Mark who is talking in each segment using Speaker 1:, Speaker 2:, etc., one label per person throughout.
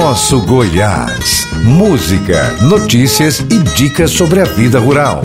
Speaker 1: Nosso Goiás. Música, notícias e dicas sobre a vida rural.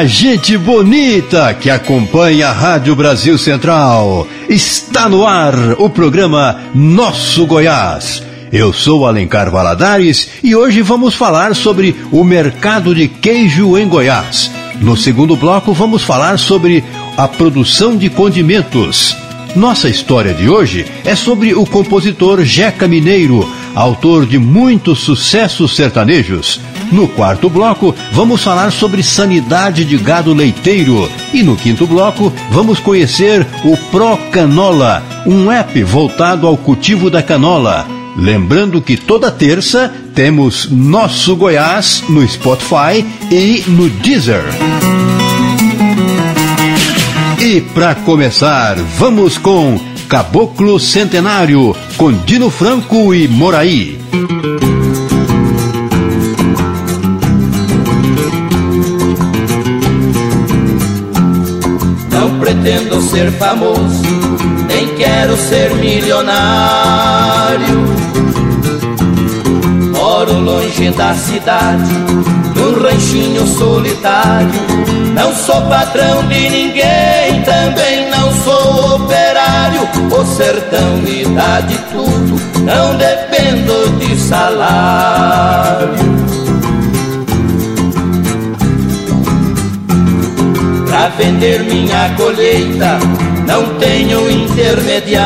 Speaker 2: Olá, gente bonita que acompanha a Rádio Brasil Central. Está no ar o programa Nosso Goiás. Eu sou Alencar Valadares e hoje vamos falar sobre o mercado de queijo em Goiás. No segundo bloco, vamos falar sobre a produção de condimentos. Nossa história de hoje é sobre o compositor Jeca Mineiro, autor de muitos sucessos sertanejos. No quarto bloco, vamos falar sobre sanidade de gado leiteiro. E no quinto bloco, vamos conhecer o Pro Canola, um app voltado ao cultivo da canola. Lembrando que toda terça temos Nosso Goiás no Spotify e no Deezer. E para começar, vamos com Caboclo Centenário, com Dino Franco e Moraí.
Speaker 3: pretendo ser famoso, nem quero ser milionário. Moro longe da cidade, num ranchinho solitário. Não sou patrão de ninguém, também não sou operário. O sertão me dá de tudo, não dependo de salário. Pra vender minha colheita não tenho intermediário.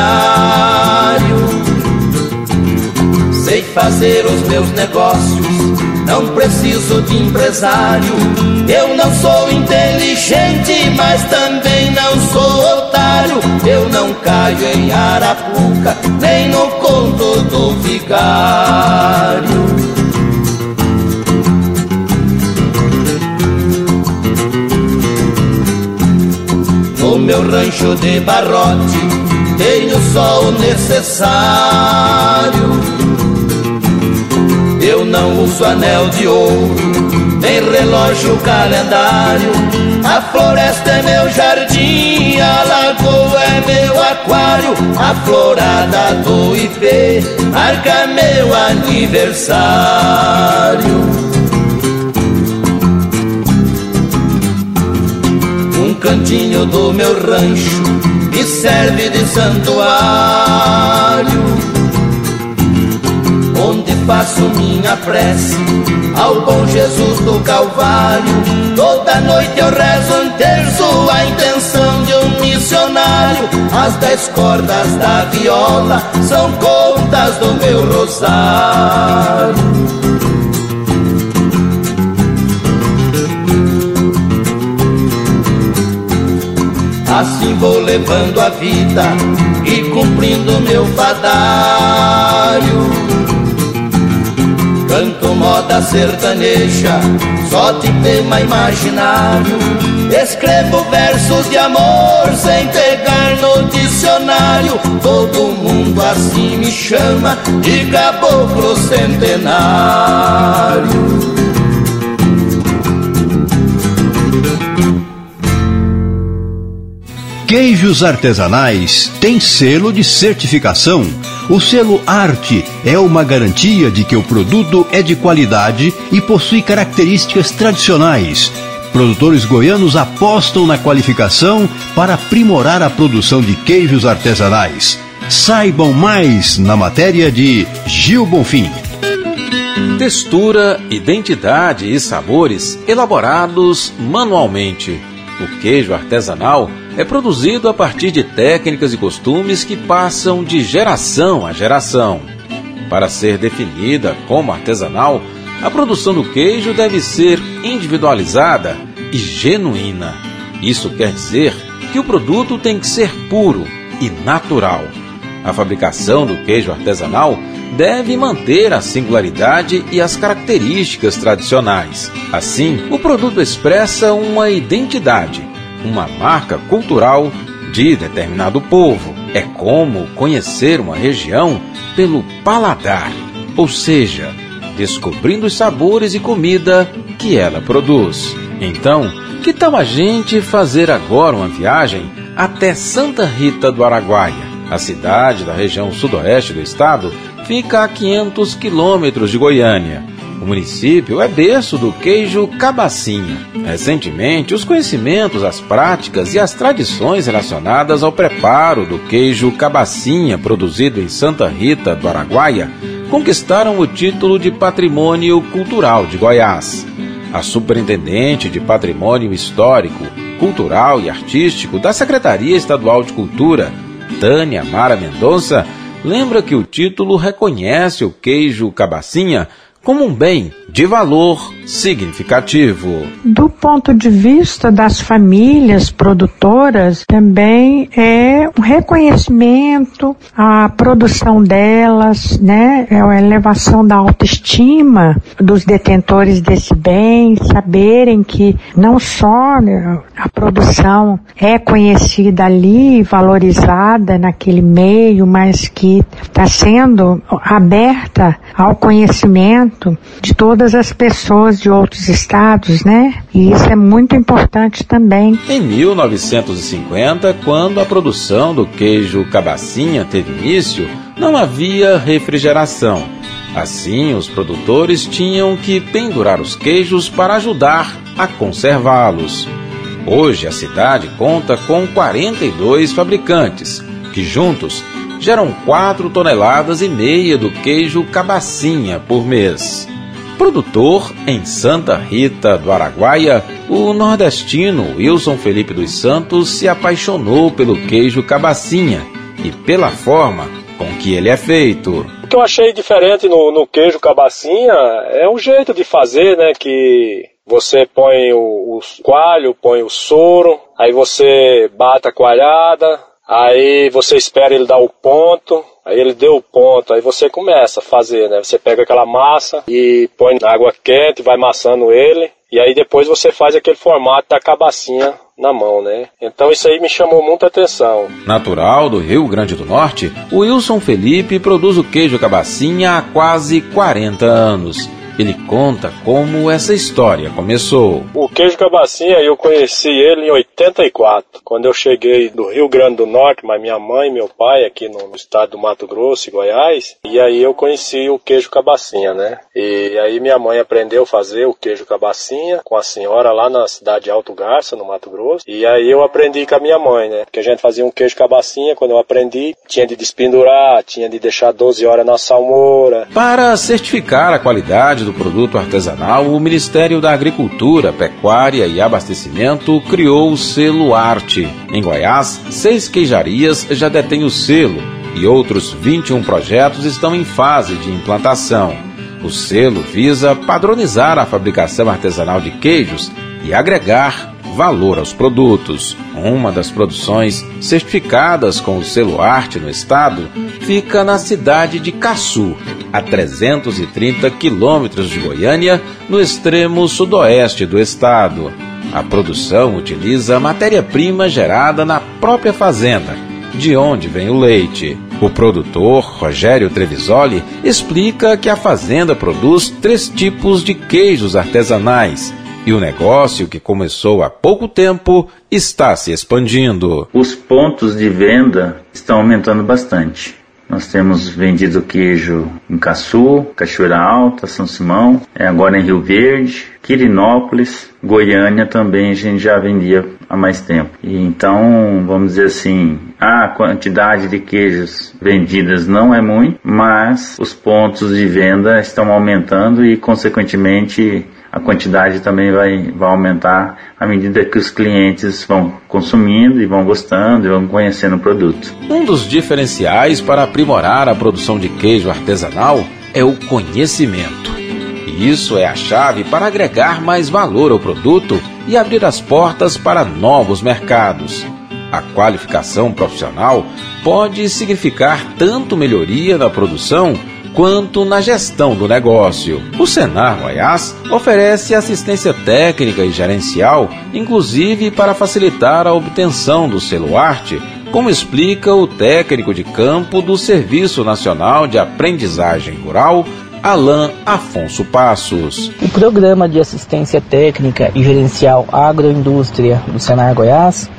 Speaker 3: Sei fazer os meus negócios, não preciso de empresário. Eu não sou inteligente, mas também não sou Eu não caio em arapuca, nem no conto do vigário. No meu rancho de barrote tenho só o necessário. Eu não uso anel de ouro, nem relógio calendário. A floresta é meu jardim, a lagoa é meu aquário. A florada do IP marca meu aniversário. cantinho do meu rancho me serve de santuário, faço minha prece ao bom Jesus do Calvário. Toda noite eu rezo um terço a intenção de um missionário. As dez cordas da viola são contas do meu rosário. Assim vou levando a vida e cumprindo meu fadário. Canto moda sertaneja, só de tema imaginário. Escrevo versos de amor sem pegar no dicionário. Todo mundo assim me chama de caboclo centenário.
Speaker 2: Queijos artesanais têm selo de certificação. O selo Arte é uma garantia de que o produto é de qualidade e possui características tradicionais. Produtores goianos apostam na qualificação para aprimorar a produção de queijos artesanais. Saibam mais na matéria de Gil Bonfim.
Speaker 4: Textura, identidade e sabores elaborados manualmente. O queijo artesanal é produzido a partir de técnicas e costumes que passam de geração a geração. Para ser definida como artesanal, a produção do queijo deve ser individualizada e genuína. Isso quer dizer que o produto tem que ser puro e natural. A fabricação do queijo artesanal deve manter a singularidade e as características tradicionais. Assim, o produto expressa uma identidade, uma marca cultural de determinado povo. É como conhecer uma região pelo paladar, ou seja, descobrindo os sabores e comida que ela produz. Então, que tal a gente fazer agora uma viagem até Santa Rita do Araguaia? A cidade da região sudoeste do estado fica a 500 quilômetros de Goiânia. O município é berço do queijo cabacinha. Recentemente, os conhecimentos, as práticas e as tradições relacionadas ao preparo do queijo cabacinha produzido em Santa Rita do Araguaia conquistaram o título de Patrimônio Cultural de Goiás. A Superintendente de Patrimônio Histórico, Cultural e Artístico da Secretaria Estadual de Cultura, Tânia Mara Mendonça, lembra que o título reconhece o queijo cabacinha como um bem de valor significativo.
Speaker 5: Do ponto de vista das famílias produtoras, também é um reconhecimento à produção delas, né? É a elevação da autoestima dos detentores desse bem, saberem que não só né, a produção é conhecida ali, valorizada naquele meio, mas que está sendo aberta ao conhecimento de todas as pessoas de outros estados, né? E isso é muito importante também.
Speaker 4: Em 1950, quando a produção do queijo cabacinha teve início, não havia refrigeração. Assim, os produtores tinham que pendurar os queijos para ajudar a conservá-los. Hoje, a cidade conta com 42 fabricantes, que juntos geram 4 toneladas e meia do queijo cabacinha por mês. Produtor em Santa Rita do Araguaia, o nordestino Wilson Felipe dos Santos se apaixonou pelo queijo cabacinha e pela forma com que ele é feito.
Speaker 6: O que eu achei diferente no, no queijo cabacinha é o jeito de fazer, né? Que você põe o, o coalho, põe o soro, aí você bate a coalhada, aí você espera ele dar o ponto, Aí ele deu o ponto, aí você começa a fazer, né? Você pega aquela massa e põe na água quente, vai amassando ele, e aí depois você faz aquele formato da cabacinha na mão, né? Então isso aí me chamou muita atenção.
Speaker 4: Natural do Rio Grande do Norte, o Wilson Felipe produz o queijo cabacinha há quase 40 anos. Ele conta como essa história começou.
Speaker 6: O queijo cabacinha eu conheci ele em 84, quando eu cheguei do Rio Grande do Norte, mas minha mãe e meu pai aqui no estado do Mato Grosso e Goiás, e aí eu conheci o queijo cabacinha, né? E aí minha mãe aprendeu a fazer o queijo cabacinha com a senhora lá na cidade de Alto Garça, no Mato Grosso, e aí eu aprendi com a minha mãe, né? Porque a gente fazia um queijo cabacinha, quando eu aprendi, tinha de despendurar, tinha de deixar 12 horas na salmoura.
Speaker 4: Para certificar a qualidade do produto artesanal, o Ministério da Agricultura, Pecuária e Abastecimento criou o selo Arte. Em Goiás, seis queijarias já detêm o selo e outros 21 projetos estão em fase de implantação. O selo visa padronizar a fabricação artesanal de queijos e agregar valor aos produtos. Uma das produções certificadas com o selo Arte no estado fica na cidade de Caçu, a 330 quilômetros de Goiânia, no extremo sudoeste do estado. A produção utiliza matéria-prima gerada na própria fazenda, de onde vem o leite. O produtor, Rogério Trevisoli, explica que a fazenda produz três tipos de queijos artesanais e o negócio, que começou há pouco tempo, está se expandindo.
Speaker 7: Os pontos de venda estão aumentando bastante. Nós temos vendido queijo em Caçu, Cachoeira Alta, São Simão, é, agora em Rio Verde, Quirinópolis, Goiânia também a gente já vendia há mais tempo. E então, vamos dizer assim, a quantidade de queijos vendidas não é muito, mas os pontos de venda estão aumentando e, consequentemente, a quantidade também vai, vai aumentar à medida que os clientes vão consumindo e vão gostando e vão conhecendo o produto.
Speaker 4: Um dos diferenciais para aprimorar a produção de queijo artesanal é o conhecimento. E isso é a chave para agregar mais valor ao produto e abrir as portas para novos mercados. A qualificação profissional pode significar tanto melhoria na produção quanto na gestão do negócio. O Senar Goiás oferece assistência técnica e gerencial, inclusive para facilitar a obtenção do selo arte, como explica o técnico de campo do Serviço Nacional de Aprendizagem Rural, Alain Afonso Passos.
Speaker 8: O programa de assistência técnica e gerencial agroindústria do Senar Goiás,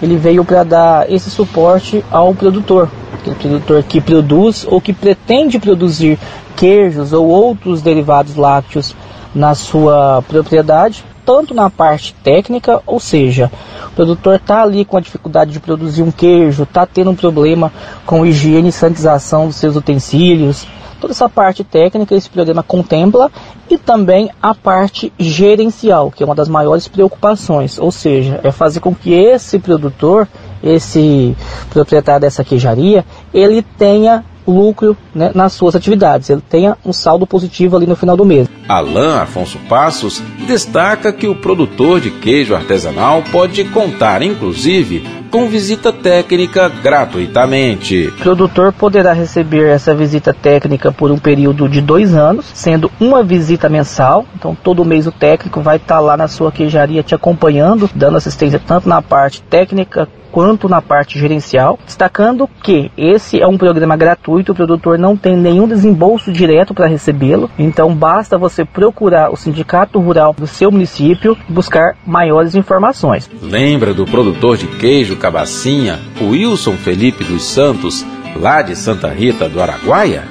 Speaker 8: ele veio para dar esse suporte ao produtor, aquele produtor que produz ou que pretende produzir queijos ou outros derivados lácteos na sua propriedade, tanto na parte técnica, ou seja, o produtor está ali com a dificuldade de produzir um queijo, está tendo um problema com higiene e sanitização dos seus utensílios, toda essa parte técnica esse programa contempla e também a parte gerencial, que é uma das maiores preocupações, ou seja, é fazer com que esse produtor esse proprietário dessa queijaria, ele tenha lucro né, nas suas atividades, ele tenha um saldo positivo ali no final do mês.
Speaker 4: Alain Afonso Passos destaca que o produtor de queijo artesanal pode contar, inclusive, com visita técnica gratuitamente.
Speaker 8: O produtor poderá receber essa visita técnica por um período de dois anos, sendo uma visita mensal. Então, todo mês o técnico vai estar lá na sua queijaria te acompanhando, dando assistência tanto na parte técnica quanto na parte gerencial, destacando que esse é um programa gratuito, o produtor não tem nenhum desembolso direto para recebê-lo, então basta você procurar o sindicato rural do seu município e buscar maiores informações.
Speaker 4: Lembra do produtor de queijo cabacinha, Wilson Felipe dos Santos, lá de Santa Rita do Araguaia?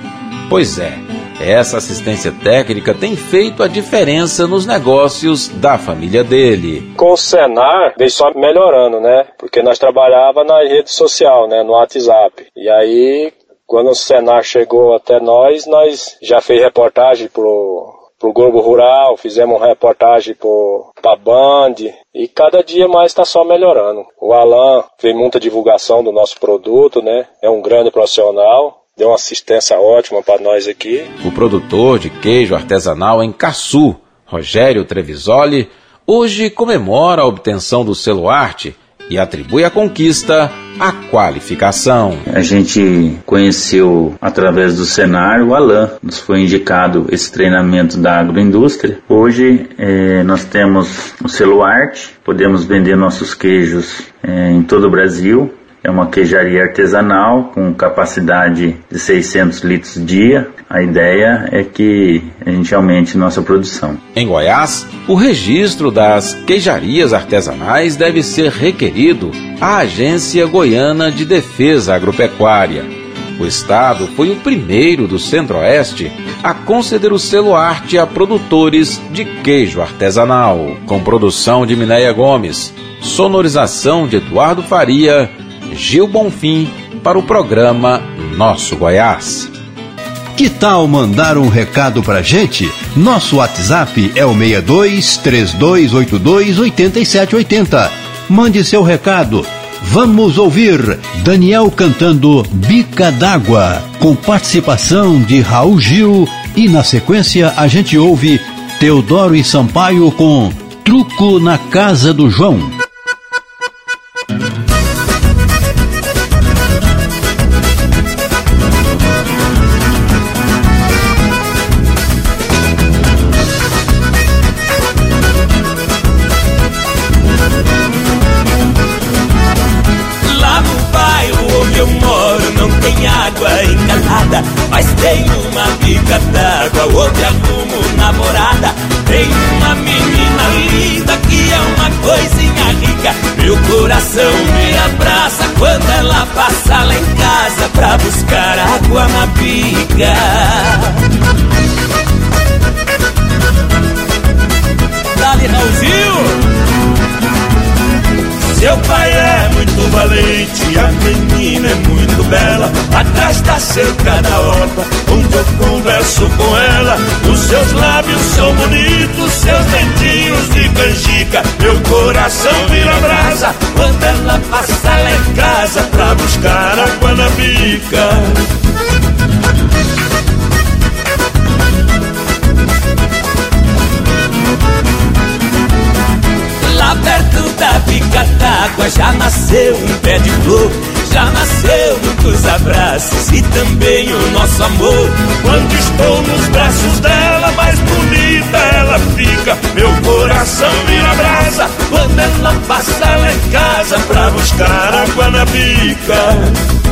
Speaker 4: Pois é, essa assistência técnica tem feito a diferença nos negócios da família dele.
Speaker 6: Com o Senar, veio só melhorando, né? Porque nós trabalhava na rede social, né? No WhatsApp. E aí, quando o Senar chegou até nós, nós já fez reportagem pro, pro Globo Rural, fizemos reportagem pro, pra Band, e cada dia mais está só melhorando. O Alan fez muita divulgação do nosso produto, né? É um grande profissional, deu uma assistência ótima para nós aqui.
Speaker 4: O produtor de queijo artesanal em Caçu, Rogério Trevisoli, hoje comemora a obtenção do selo arte e atribui a conquista à qualificação.
Speaker 7: A gente conheceu através do Senar o Alain, nos foi indicado esse treinamento da agroindústria. Hoje eh, nós temos o selo arte, podemos vender nossos queijos eh, em todo o Brasil é uma queijaria artesanal com capacidade de 600 litros dia. A ideia é que a gente aumente nossa produção.
Speaker 4: Em Goiás, o registro das queijarias artesanais deve ser requerido à Agência Goiana de Defesa Agropecuária. O estado foi o primeiro do Centro-Oeste a conceder o selo arte a produtores de queijo artesanal, com produção de Minéia Gomes, sonorização de Eduardo Faria Gil Bonfim para o programa Nosso Goiás.
Speaker 2: Que tal mandar um recado pra gente? Nosso WhatsApp é o 62 3282 8780. Mande seu recado. Vamos ouvir Daniel cantando Bica d'Água, com participação de Raul Gil e na sequência a gente ouve Teodoro e Sampaio com Truco na Casa do João.
Speaker 3: Bica. Dali, Raulzinho! Seu pai é muito valente, a menina é muito bela. Atrás da cerca da horta, onde eu converso com ela. Os seus lábios são bonitos, seus dentinhos de canjica. Meu coração vira brasa quando ela passa lá em casa pra buscar água na bica. Da bica d'água água já nasceu um pé de flor, já nasceu muitos abraços e também o nosso amor. Quando estou nos braços dela, mais bonita ela fica. Meu coração vira brasa quando ela passa lá em casa pra buscar água na bica.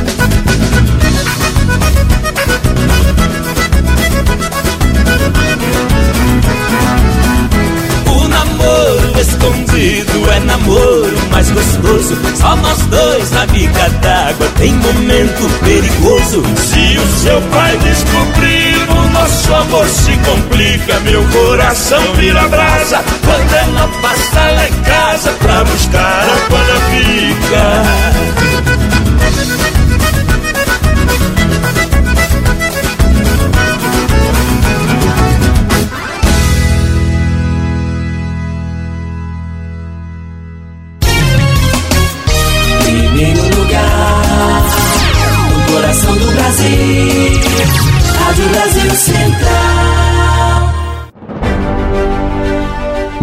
Speaker 3: Na d'água tem momento perigoso. Se o seu pai descobrir, o nosso amor se complica. Meu coração vira brasa quando ela passa lá em casa pra buscar água na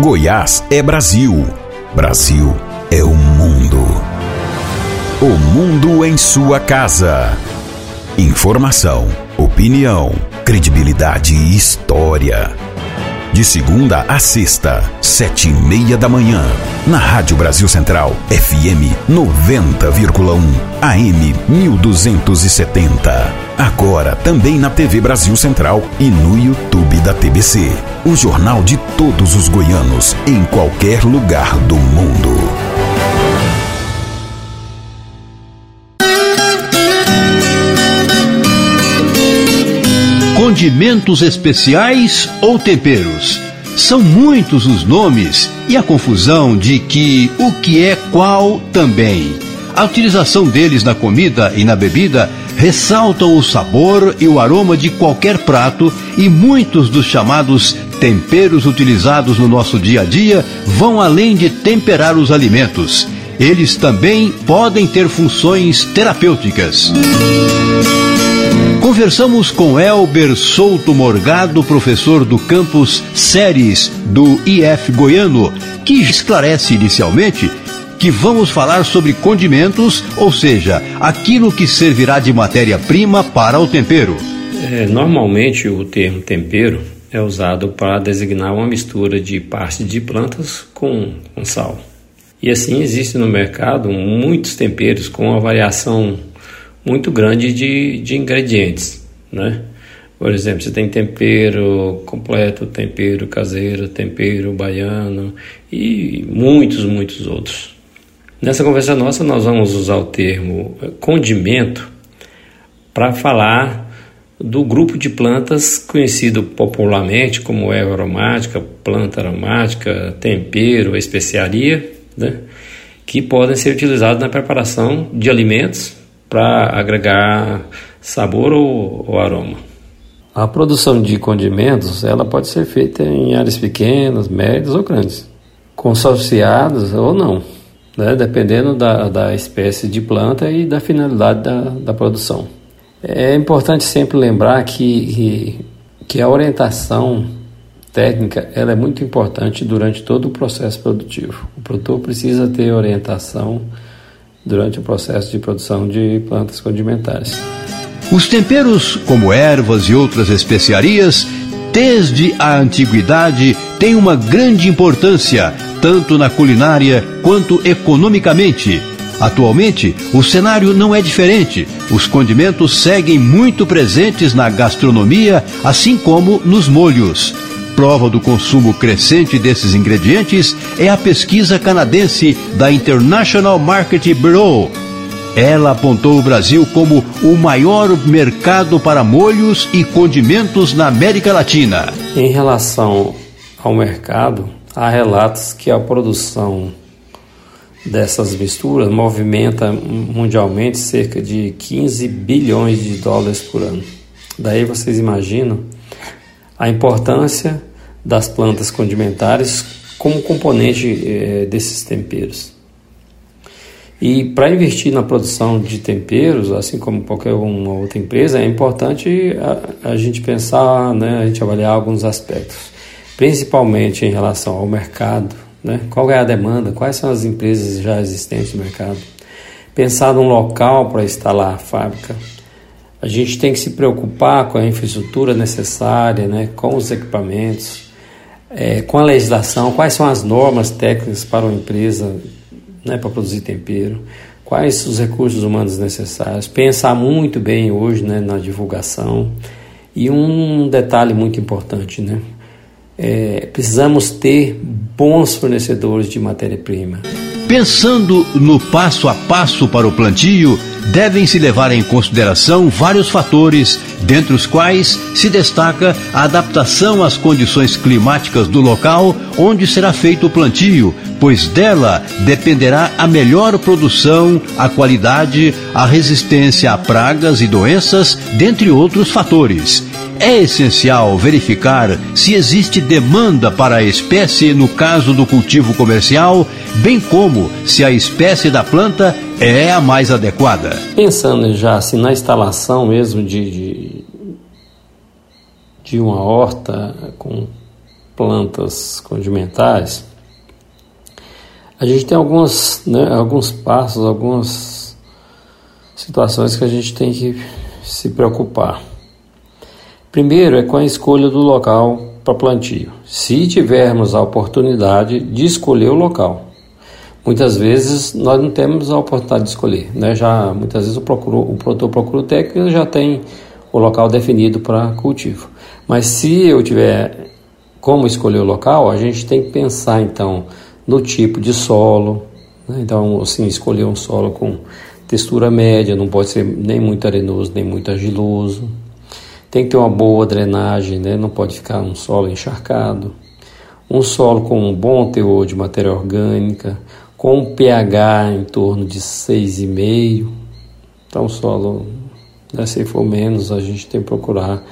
Speaker 1: Goiás é Brasil. Brasil é o mundo. O mundo em sua casa. Informação, opinião, credibilidade e história. De segunda a sexta, sete e meia da manhã. Na Rádio Brasil Central, FM 90,1, AM 1270. Agora também na TV Brasil Central e no YouTube da TBC. O jornal de todos os goianos, em qualquer lugar do mundo.
Speaker 2: Condimentos especiais ou temperos? São muitos os nomes e a confusão de que o que é qual também. A utilização deles na comida e na bebida ressaltam o sabor e o aroma de qualquer prato e muitos dos chamados temperos utilizados no nosso dia a dia vão além de temperar os alimentos. Eles também podem ter funções terapêuticas. Conversamos com Elber Souto Morgado, professor do campus Séries do IF Goiano, que esclarece inicialmente que vamos falar sobre condimentos, ou seja, aquilo que servirá de matéria-prima para o tempero.
Speaker 9: É, normalmente o termo tempero é usado para designar uma mistura de parte de plantas com, com sal. E assim existe no mercado muitos temperos com uma variação muito grande de, de ingredientes, né? Por exemplo, você tem tempero completo, tempero caseiro, tempero baiano e muitos, muitos outros. Nessa conversa nossa, nós vamos usar o termo condimento para falar do grupo de plantas conhecido popularmente como erva aromática, planta aromática, tempero, especiaria, né? que podem ser utilizados na preparação de alimentos para agregar sabor ou, ou, aroma. A produção de condimentos ela pode ser feita em áreas pequenas, médias ou grandes, consorciadas ou não, né? dependendo da, da espécie de planta e da finalidade da, da produção. É importante sempre lembrar que, que a orientação técnica ela é muito importante durante todo o processo produtivo. O produtor precisa ter orientação durante o processo de produção de plantas condimentares.
Speaker 2: Os temperos, como ervas e outras especiarias, desde a antiguidade, têm uma grande importância, tanto na culinária quanto economicamente. Atualmente, o cenário não é diferente. Os condimentos seguem muito presentes na gastronomia, assim como nos molhos. Prova do consumo crescente desses ingredientes é a pesquisa canadense da International Market Bureau. Ela apontou o Brasil como o maior mercado para molhos e condimentos na América Latina.
Speaker 9: Em relação ao mercado, há relatos que a produção dessas misturas movimenta mundialmente cerca de 15 bilhões de dólares por ano. Daí vocês imaginam a importância das plantas condimentares como componente eh, desses temperos. E para investir na produção de temperos, assim como qualquer uma outra empresa, é importante a, a gente pensar, né, a gente avaliar alguns aspectos, principalmente em relação ao mercado né? qual é a demanda, quais são as empresas já existentes no mercado. Pensar num local para instalar a fábrica. A gente tem que se preocupar com a infraestrutura necessária, né? com os equipamentos, é, com a legislação, quais são as normas técnicas para uma empresa né, para produzir tempero, quais os recursos humanos necessários, pensar muito bem hoje né, na divulgação. E um detalhe muito importante, né? É, precisamos ter bons fornecedores de matéria-prima.
Speaker 2: Pensando no passo a passo para o plantio, devem-se levar em consideração vários fatores, dentre os quais se destaca a adaptação às condições climáticas do local onde será feito o plantio, pois dela dependerá a melhor produção, a qualidade, a resistência a pragas e doenças, dentre outros fatores. É essencial verificar se existe demanda para a espécie no caso do cultivo comercial, bem como se a espécie da planta é a mais adequada.
Speaker 9: Pensando já assim, na instalação mesmo de, de, de uma horta com plantas condimentares, a gente tem alguns, né, alguns passos, algumas situações que a gente tem que se preocupar. Primeiro é com a escolha do local para plantio. Se tivermos a oportunidade de escolher o local. Muitas vezes nós não temos a oportunidade de escolher, né? Já muitas vezes o, procuro, o produtor procura o técnico já tem o local definido para cultivo. Mas se eu tiver como escolher o local, a gente tem que pensar então no tipo de solo, né? então assim escolher um solo com textura média, não pode ser nem muito arenoso nem muito argiloso tem que ter uma boa drenagem, né? não pode ficar um solo encharcado. Um solo com um bom teor de matéria orgânica, com um pH em torno de 6,5. Então, solo, né, se for menos, a gente tem que procurar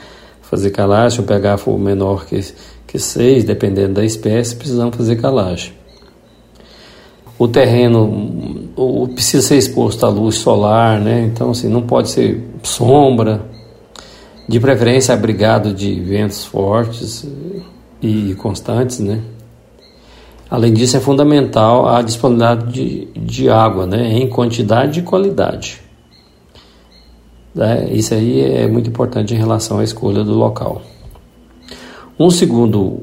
Speaker 9: fazer calagem. O pH for menor que, que 6, dependendo da espécie, precisamos fazer calagem. O terreno o, precisa ser exposto à luz solar, né? então assim, não pode ser sombra, de preferência abrigado de ventos fortes e constantes, né? Além disso, é fundamental a disponibilidade de, de água, né? Em quantidade e qualidade. É, isso aí é muito importante em relação à escolha do local. Um segundo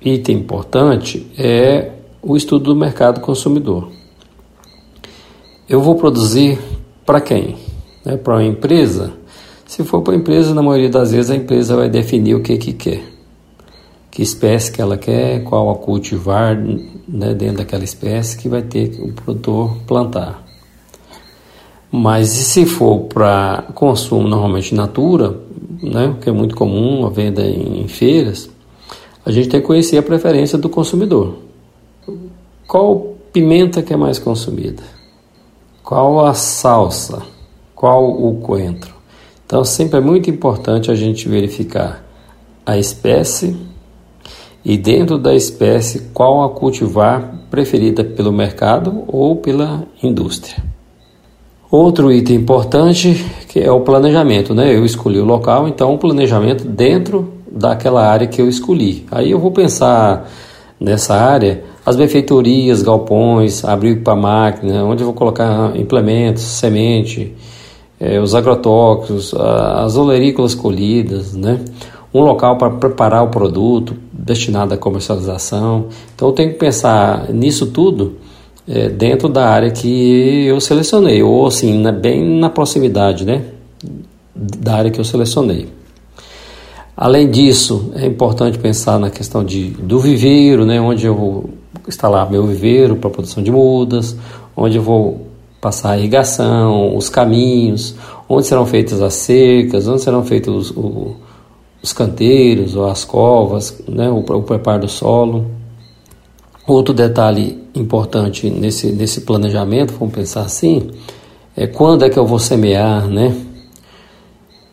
Speaker 9: item importante é o estudo do mercado consumidor. Eu vou produzir para quem? Né? Para uma empresa se for para a empresa, na maioria das vezes a empresa vai definir o que, que quer. Que espécie que ela quer, qual a cultivar né, dentro daquela espécie que vai ter o produtor plantar. Mas se for para consumo normalmente natura, né, que é muito comum a venda em feiras, a gente tem que conhecer a preferência do consumidor. Qual pimenta que é mais consumida? Qual a salsa? Qual o coentro? Então, sempre é muito importante a gente verificar a espécie e, dentro da espécie, qual a cultivar preferida pelo mercado ou pela indústria. Outro item importante que é o planejamento, né? Eu escolhi o local, então o planejamento dentro daquela área que eu escolhi. Aí eu vou pensar nessa área as benfeitorias, galpões, abrigo para máquina, onde eu vou colocar implementos, semente, é, os agrotóxicos, as olerícolas colhidas, né? um local para preparar o produto destinado à comercialização. Então eu tenho que pensar nisso tudo é, dentro da área que eu selecionei, ou assim, na, bem na proximidade né? da área que eu selecionei. Além disso, é importante pensar na questão de, do viveiro, né? onde eu vou instalar meu viveiro para produção de mudas, onde eu vou passar a irrigação, os caminhos, onde serão feitas as cercas, onde serão feitos os, os canteiros ou as covas, né, o, o preparo do solo. Outro detalhe importante nesse, nesse planejamento, vamos pensar assim, é quando é que eu vou semear, né?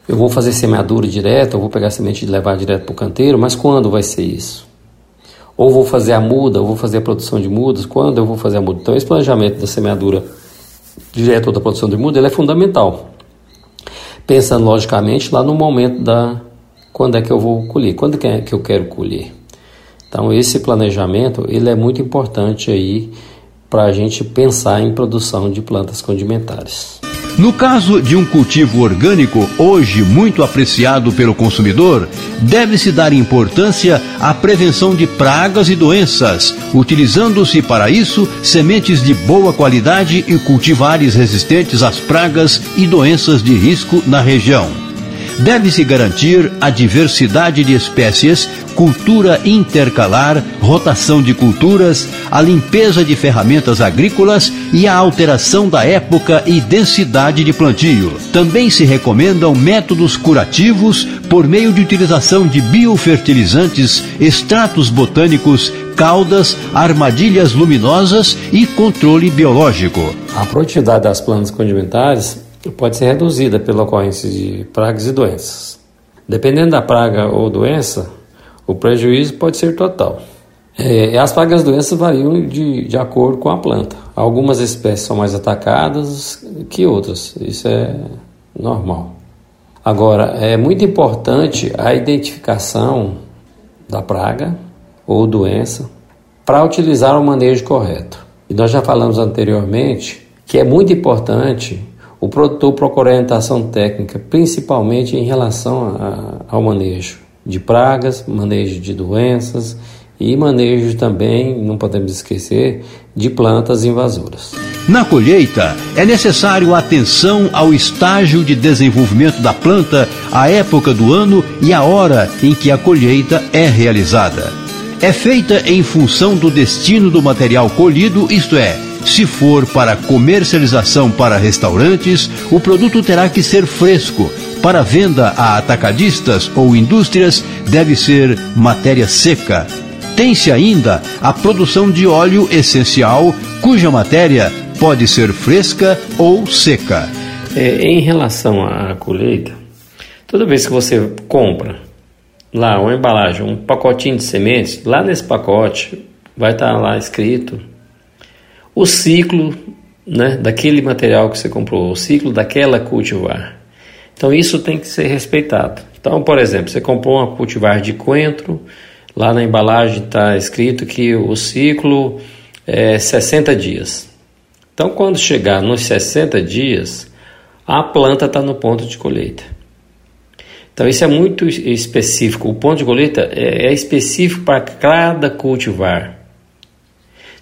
Speaker 9: Eu vou fazer semeadura direta, eu vou pegar a semente e levar direto para o canteiro, mas quando vai ser isso? Ou vou fazer a muda, ou vou fazer a produção de mudas, quando eu vou fazer a muda? Então, esse planejamento da semeadura direto da produção de muda, ele é fundamental. Pensando logicamente lá no momento da quando é que eu vou colher, quando é que eu quero colher. Então esse planejamento ele é muito importante aí para a gente pensar em produção de plantas condimentares.
Speaker 2: No caso de um cultivo orgânico, hoje muito apreciado pelo consumidor, deve-se dar importância à prevenção de pragas e doenças, utilizando-se para isso sementes de boa qualidade e cultivares resistentes às pragas e doenças de risco na região deve-se garantir a diversidade de espécies, cultura intercalar, rotação de culturas, a limpeza de ferramentas agrícolas e a alteração da época e densidade de plantio. Também se recomendam métodos curativos por meio de utilização de biofertilizantes, extratos botânicos, caudas, armadilhas luminosas e controle biológico.
Speaker 9: A produtividade das plantas condimentares pode ser reduzida pela ocorrência de pragas e doenças. Dependendo da praga ou doença, o prejuízo pode ser total. É, as pragas e doenças variam de, de acordo com a planta. Algumas espécies são mais atacadas que outras, isso é normal. Agora, é muito importante a identificação da praga ou doença para utilizar o manejo correto. E nós já falamos anteriormente que é muito importante o produtor procura orientação técnica, principalmente em relação a, ao manejo de pragas, manejo de doenças e manejo também, não podemos esquecer, de plantas invasoras.
Speaker 2: Na colheita, é necessário atenção ao estágio de desenvolvimento da planta, a época do ano e a hora em que a colheita é realizada. É feita em função do destino do material colhido, isto é, se for para comercialização para restaurantes, o produto terá que ser fresco. Para venda a atacadistas ou indústrias, deve ser matéria seca. Tem-se ainda a produção de óleo essencial, cuja matéria pode ser fresca ou seca.
Speaker 9: É, em relação à colheita, toda vez que você compra lá uma embalagem, um pacotinho de sementes, lá nesse pacote vai estar lá escrito o ciclo né, daquele material que você comprou, o ciclo daquela cultivar. Então isso tem que ser respeitado. Então, por exemplo, você comprou uma cultivar de coentro, lá na embalagem está escrito que o ciclo é 60 dias. Então, quando chegar nos 60 dias, a planta está no ponto de colheita. Então, isso é muito específico. O ponto de colheita é, é específico para cada cultivar.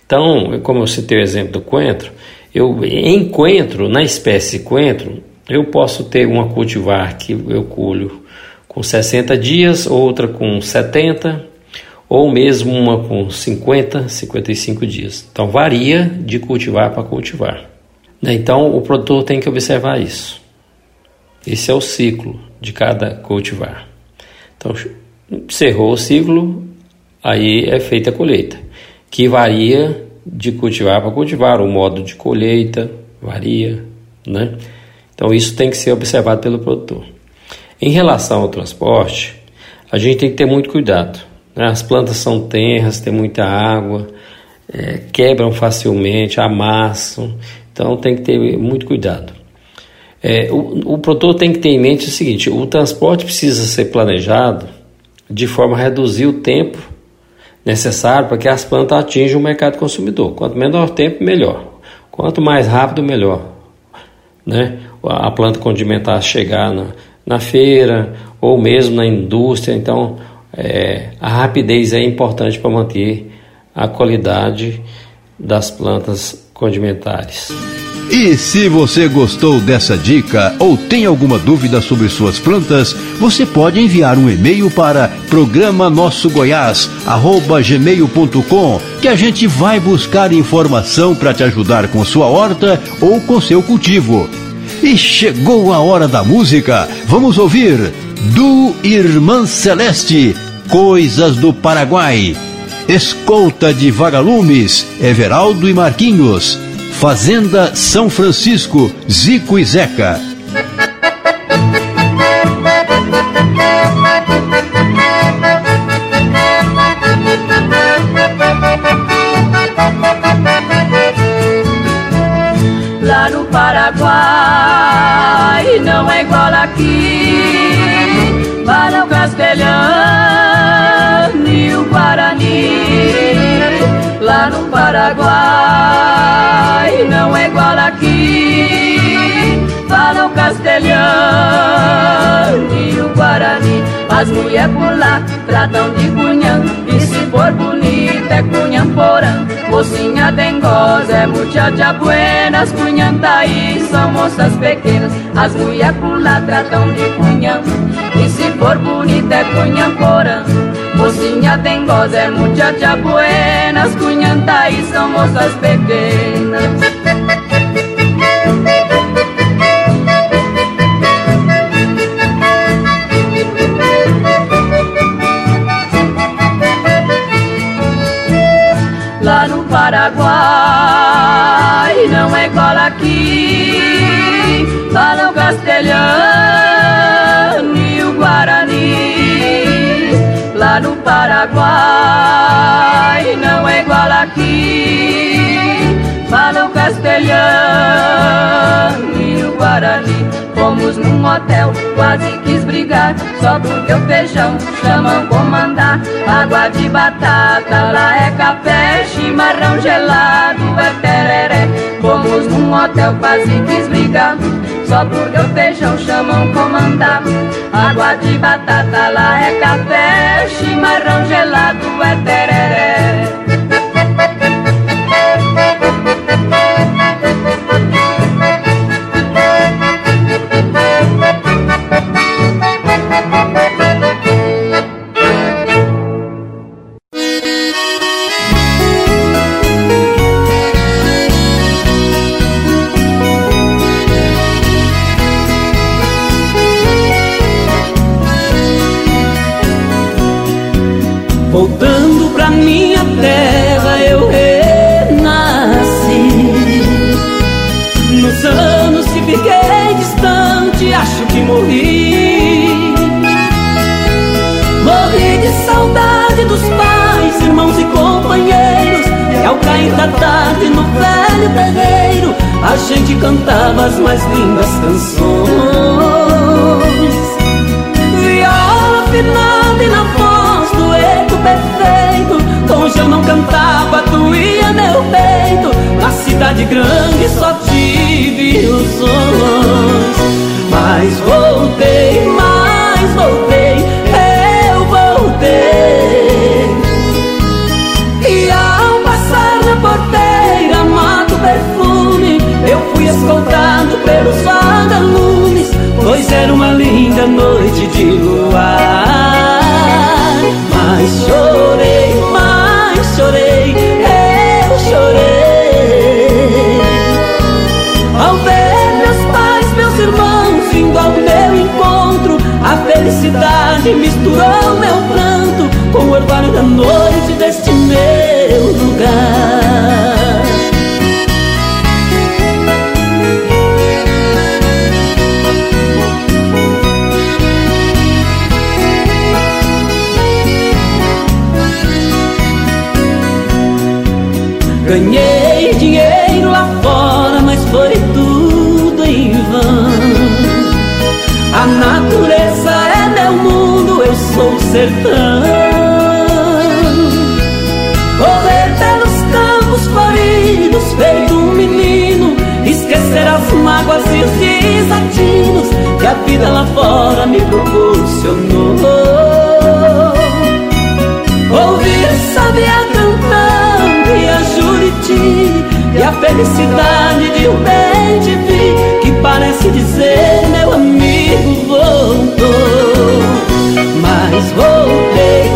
Speaker 9: Então, como eu citei o exemplo do coentro, eu em coentro, na espécie coentro, eu posso ter uma cultivar que eu colho com 60 dias, outra com 70, ou mesmo uma com 50, 55 dias. Então varia de cultivar para cultivar. Né? Então o produtor tem que observar isso. Esse é o ciclo de cada cultivar. Então cerrou o ciclo, aí é feita a colheita que varia de cultivar para cultivar, o modo de colheita varia, né? Então isso tem que ser observado pelo produtor. Em relação ao transporte, a gente tem que ter muito cuidado. Né? As plantas são tenras, tem muita água, é, quebram facilmente, amassam, então tem que ter muito cuidado. É, o, o produtor tem que ter em mente o seguinte: o transporte precisa ser planejado de forma a reduzir o tempo necessário para que as plantas atinjam o mercado consumidor. Quanto menor tempo, melhor. Quanto mais rápido, melhor. Né? A planta condimentar chegar na, na feira ou mesmo na indústria. Então, é, a rapidez é importante para manter a qualidade das plantas condimentares.
Speaker 2: E se você gostou dessa dica ou tem alguma dúvida sobre suas plantas, você pode enviar um e-mail para programa nosso Goiás gmail.com que a gente vai buscar informação para te ajudar com sua horta ou com seu cultivo. E chegou a hora da música. Vamos ouvir do Irmã Celeste, Coisas do Paraguai. Escolta de Vagalumes, Everaldo e Marquinhos. Fazenda São Francisco, Zico e Zeca.
Speaker 10: Lá no Paraguai não é igual aqui. Para o castelhano e o Guarani Paraguai não é igual aqui. Falam castelhano e o Guarani. As mulheres por lá tratam de cunhã. E se for bonita é cunhã porã. Mocinha dengosa é muchacha buenas. Cunhã taí são moças pequenas. As mulheres por lá tratam de cunhã. E se for bonita é cunhã porã. Mocinha dengosa é muchacha buenas, cunhanta e são moças pequenas. Fomos num hotel, quase quis brigar. Só porque o feijão chamam comandar. Água de batata, lá é café. Chimarrão gelado, é tereré. Fomos num hotel, quase quis brigar. Só porque o feijão chamam comandar. Água de batata, lá é café. Chimarrão gelado, é tereré.
Speaker 11: Ao cair da tarde no velho terreiro. A gente cantava as mais lindas canções. Viola afinada e na voz dueto perfeito. Longe eu não cantava, doía meu peito. Na cidade grande só tive ilusões. Mas voltei, mas voltei, pelos vagalumes Pois era uma linda noite de luar. Mas chorei, mas chorei, eu chorei. Ao ver meus pais, meus irmãos vindo ao meu encontro A felicidade misturou meu pranto Com o orvalho da noite deste meu lugar Ganhei dinheiro lá fora, mas foi tudo em vão. A natureza é meu mundo, eu sou o sertão. Correr pelos campos floridos, feito um menino, esquecer as mágoas e os desatinos que a vida lá fora me proporcionou. Ouvir sabiá Juriti E a felicidade de um bem te vi Que parece dizer meu amigo voltou. Mas voltei,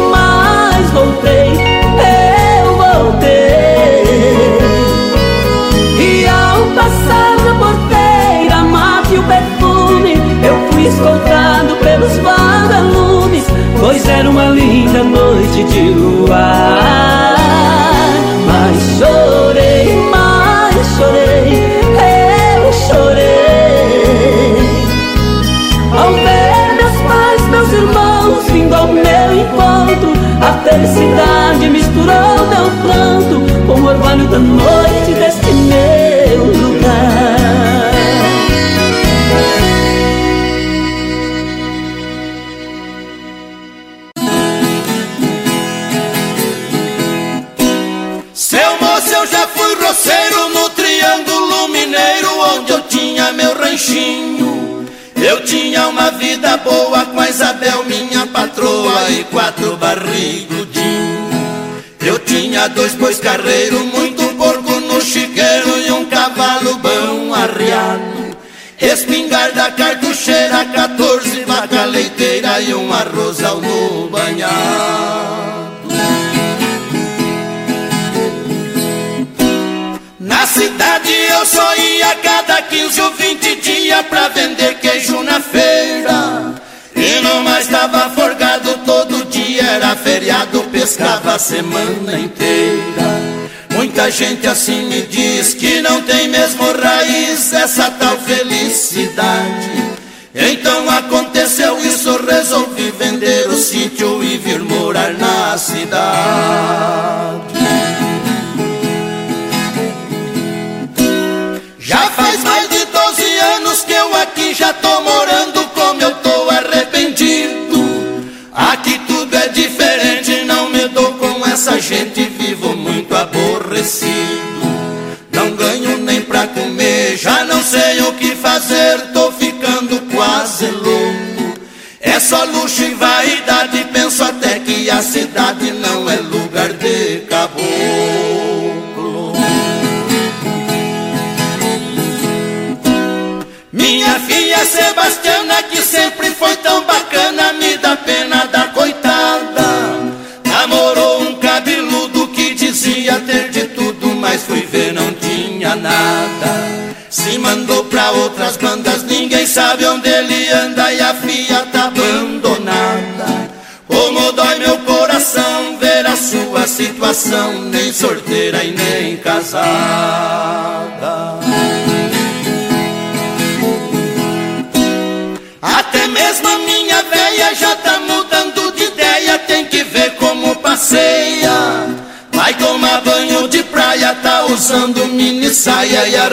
Speaker 3: gente assim.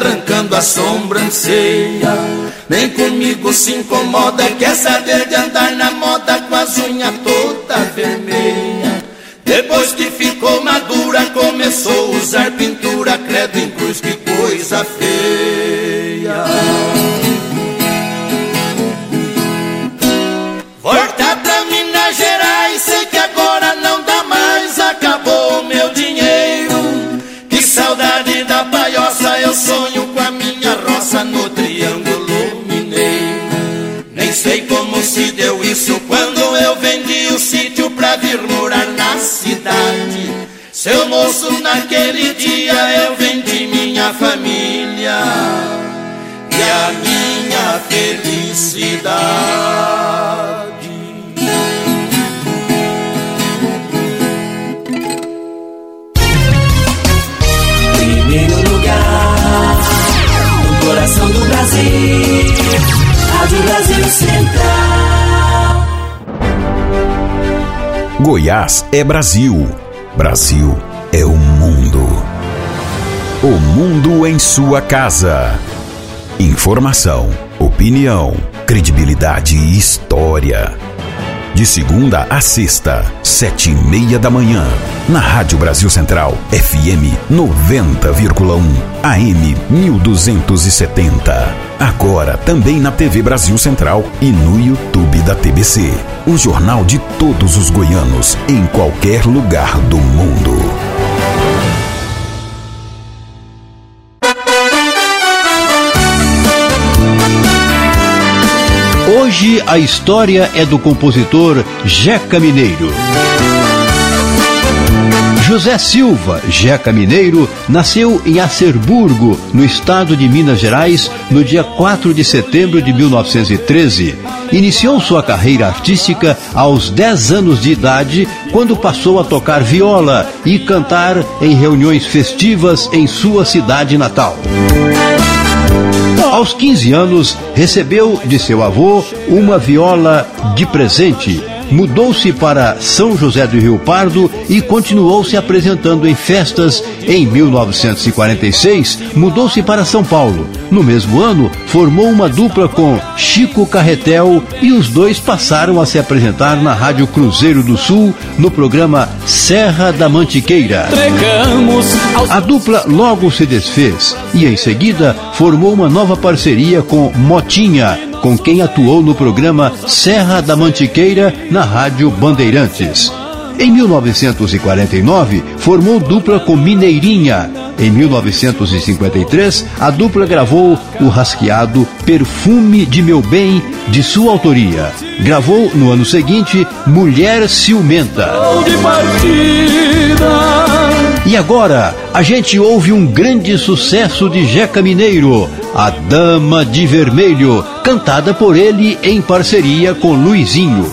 Speaker 3: arrancando a sobrancelha. Nem comigo se incomoda, quer saber de andar na moda com as unhas
Speaker 11: todas
Speaker 1: Goiás é Brasil. Brasil é o mundo. O mundo em sua casa. Informação, opinião, credibilidade e história. De segunda a sexta, sete e meia da manhã. Na Rádio Brasil Central, FM 90,1, AM 1270. Agora também na TV Brasil Central e no YouTube da TBC. O jornal de todos os goianos, em qualquer lugar do mundo.
Speaker 2: Hoje a história é do compositor Jeca Mineiro. José Silva, Jeca Mineiro, nasceu em Acerburgo, no estado de Minas Gerais, no dia 4 de setembro de 1913. Iniciou sua carreira artística aos 10 anos de idade, quando passou a tocar viola e cantar em reuniões festivas em sua cidade natal. Aos 15 anos, recebeu de seu avô uma viola de presente mudou-se para São José do Rio Pardo e continuou se apresentando em festas. Em 1946, mudou-se para São Paulo. No mesmo ano, formou uma dupla com Chico Carretel e os dois passaram a se apresentar na Rádio Cruzeiro do Sul no programa Serra da Mantiqueira. A dupla logo se desfez e em seguida formou uma nova parceria com Motinha, com quem atuou no programa Serra da Mantiqueira na Rádio Bandeirantes. Em 1949, formou dupla com Mineirinha. Em 1953, a dupla gravou o rasqueado Perfume de Meu Bem, de sua autoria. Gravou no ano seguinte Mulher Ciumenta. E agora, a gente ouve um grande sucesso de Jeca Mineiro, A Dama de Vermelho, cantada por ele em parceria com Luizinho.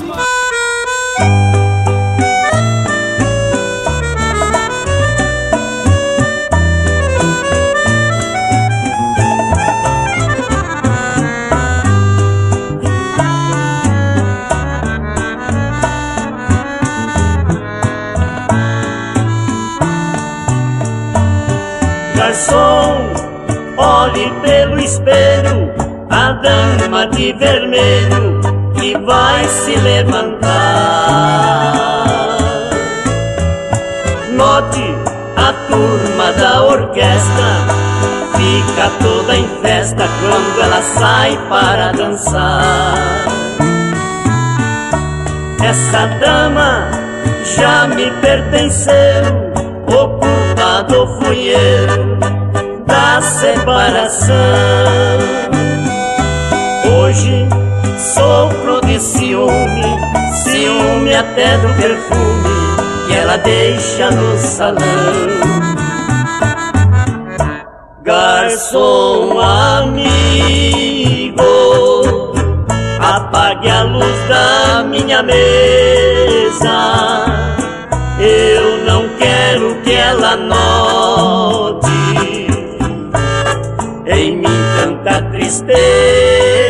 Speaker 12: Dama de vermelho que vai se levantar. Note a turma da orquestra fica toda em festa quando ela sai para dançar. Essa dama já me pertenceu, o culpado fui eu da separação. Hoje sofro de ciúme, ciúme até do perfume que ela deixa no salão. Garçom amigo, apague a luz da minha mesa. Eu não quero que ela note em mim tanta tristeza.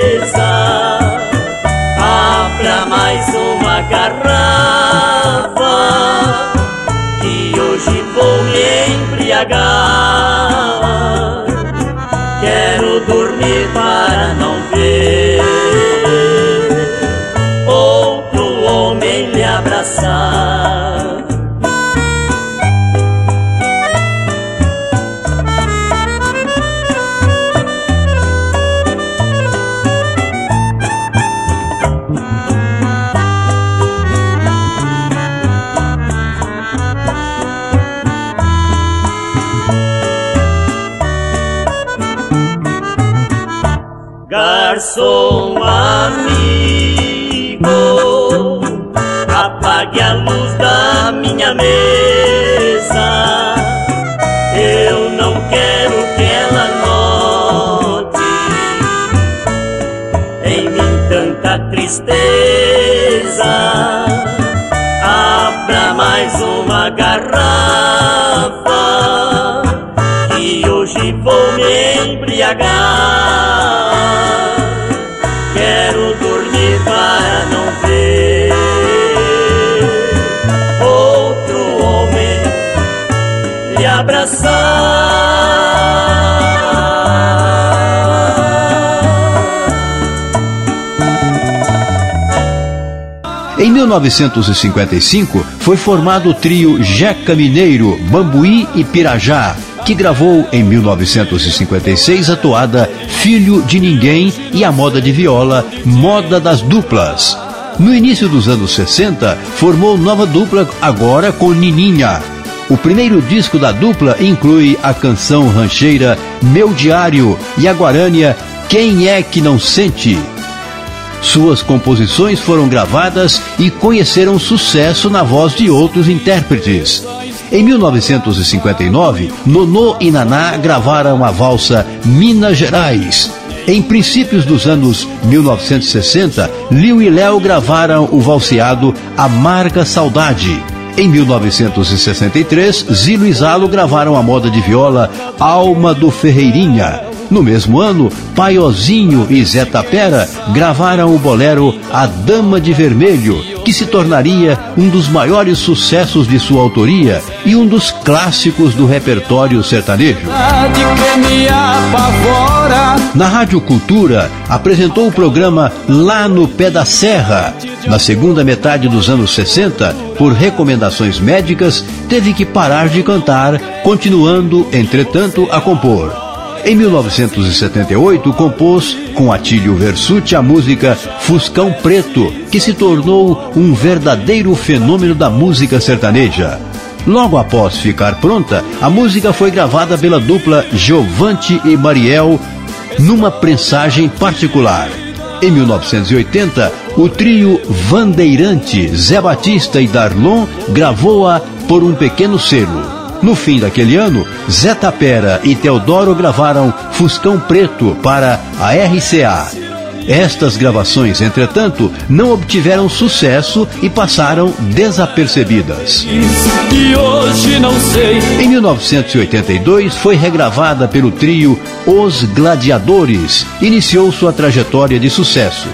Speaker 12: Tristeza. Abra mais uma garrafa que hoje vou me embriagar.
Speaker 2: 1955, foi formado o trio Jeca Mineiro, Bambuí e Pirajá, que gravou em 1956 a toada Filho de Ninguém e a moda de viola Moda das Duplas. No início dos anos 60, formou nova dupla agora com Nininha. O primeiro disco da dupla inclui a canção rancheira Meu Diário e a guarânia Quem é que não sente? Suas composições foram gravadas e conheceram sucesso na voz de outros intérpretes. Em 1959, Nonô e Naná gravaram a valsa Minas Gerais. Em princípios dos anos 1960, Liu e Léo gravaram o valseado Amarga Saudade. Em 1963, Zilo e Zalo gravaram a moda de viola Alma do Ferreirinha. No mesmo ano, Paiozinho e Zé Tapera gravaram o bolero A Dama de Vermelho que se tornaria um dos maiores sucessos de sua autoria e um dos clássicos do repertório sertanejo. Na Rádio Cultura, apresentou o programa Lá no Pé da Serra. Na segunda metade dos anos 60, por recomendações médicas, teve que parar de cantar, continuando, entretanto, a compor. Em 1978, compôs com Atílio Versuti a música Fuscão Preto, que se tornou um verdadeiro fenômeno da música sertaneja. Logo após ficar pronta, a música foi gravada pela dupla Giovante e Mariel numa prensagem particular. Em 1980, o trio Vandeirante, Zé Batista e Darlon gravou-a por um pequeno selo. No fim daquele ano, Zé Tapera e Teodoro gravaram Fuscão Preto para a RCA. Estas gravações, entretanto, não obtiveram sucesso e passaram desapercebidas. E hoje não sei. Em 1982, foi regravada pelo trio Os Gladiadores. Iniciou sua trajetória de sucesso.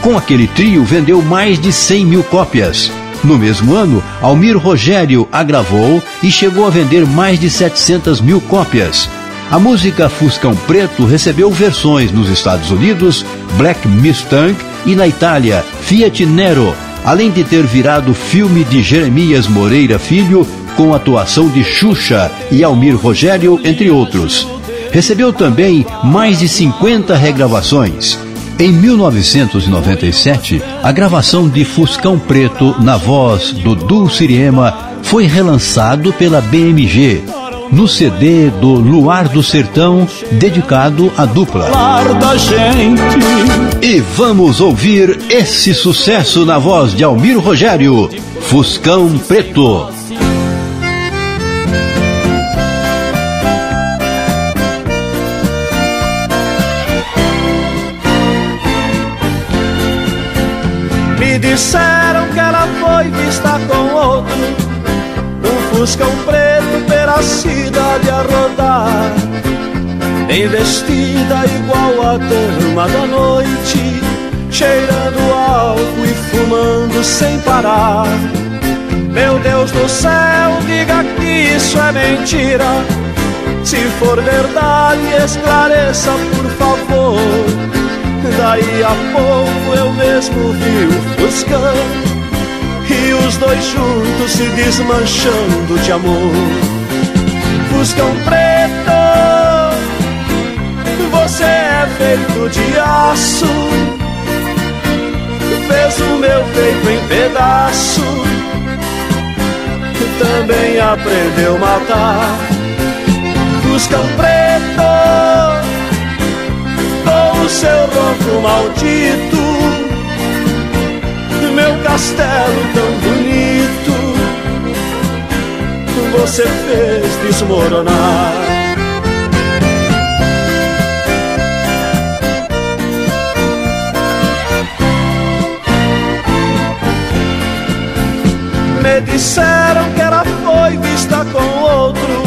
Speaker 2: Com aquele trio, vendeu mais de 100 mil cópias. No mesmo ano, Almir Rogério a gravou e chegou a vender mais de 700 mil cópias. A música Fuscão Preto recebeu versões nos Estados Unidos, Black Mustang e na Itália, Fiat Nero, além de ter virado filme de Jeremias Moreira Filho com atuação de Xuxa e Almir Rogério, entre outros. Recebeu também mais de 50 regravações. Em 1997, a gravação de Fuscão Preto na voz do Dulciriema foi relançado pela BMG no CD do Luar do Sertão, dedicado à dupla. E vamos ouvir esse sucesso na voz de Almir Rogério, Fuscão Preto.
Speaker 13: Disseram que ela foi vista com outro. Um fuscão preto pela cidade a rodar Bem vestida igual a dama da noite. Cheirando álcool e fumando sem parar. Meu Deus do céu, diga que isso é mentira. Se for verdade, esclareça por favor Daí a pouco eu mesmo vi o Fuscão E os dois juntos se desmanchando de amor. Fuscão preto Você é feito de aço. Fez o meu peito em pedaço. Também aprendeu a matar. Fuscão preto seu ronco maldito. Meu castelo tão bonito. Você fez desmoronar. Me disseram que ela foi vista com outro.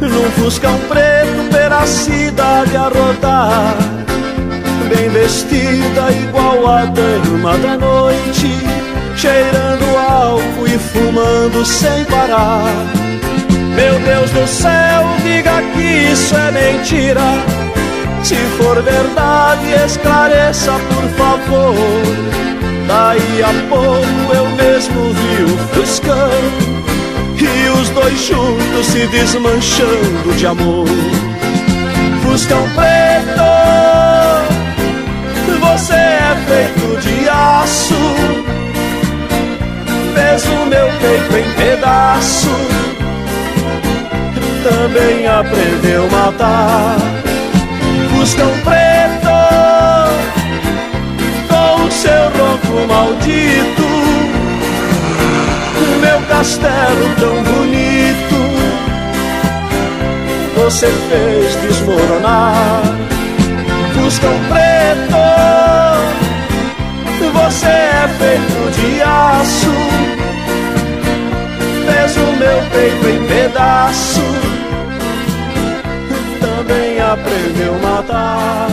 Speaker 13: Num fuscão preto pela cidade a rodar bem vestida igual a dama da noite, cheirando álcool e fumando sem parar. Meu Deus do céu, diga que isso é mentira. Se for verdade, esclareça por favor. Daí a pouco eu mesmo vi o Fuscão e os dois juntos se desmanchando de amor. Fuscão preto você é feito de aço. Fez o meu peito em pedaço. Também aprendeu a matar. Fuscão preto Com o seu ronco maldito. Meu castelo tão bonito. Você fez desmoronar. Fuscão preto você é feito de aço. Fez o meu peito em pedaço. Também aprendeu a matar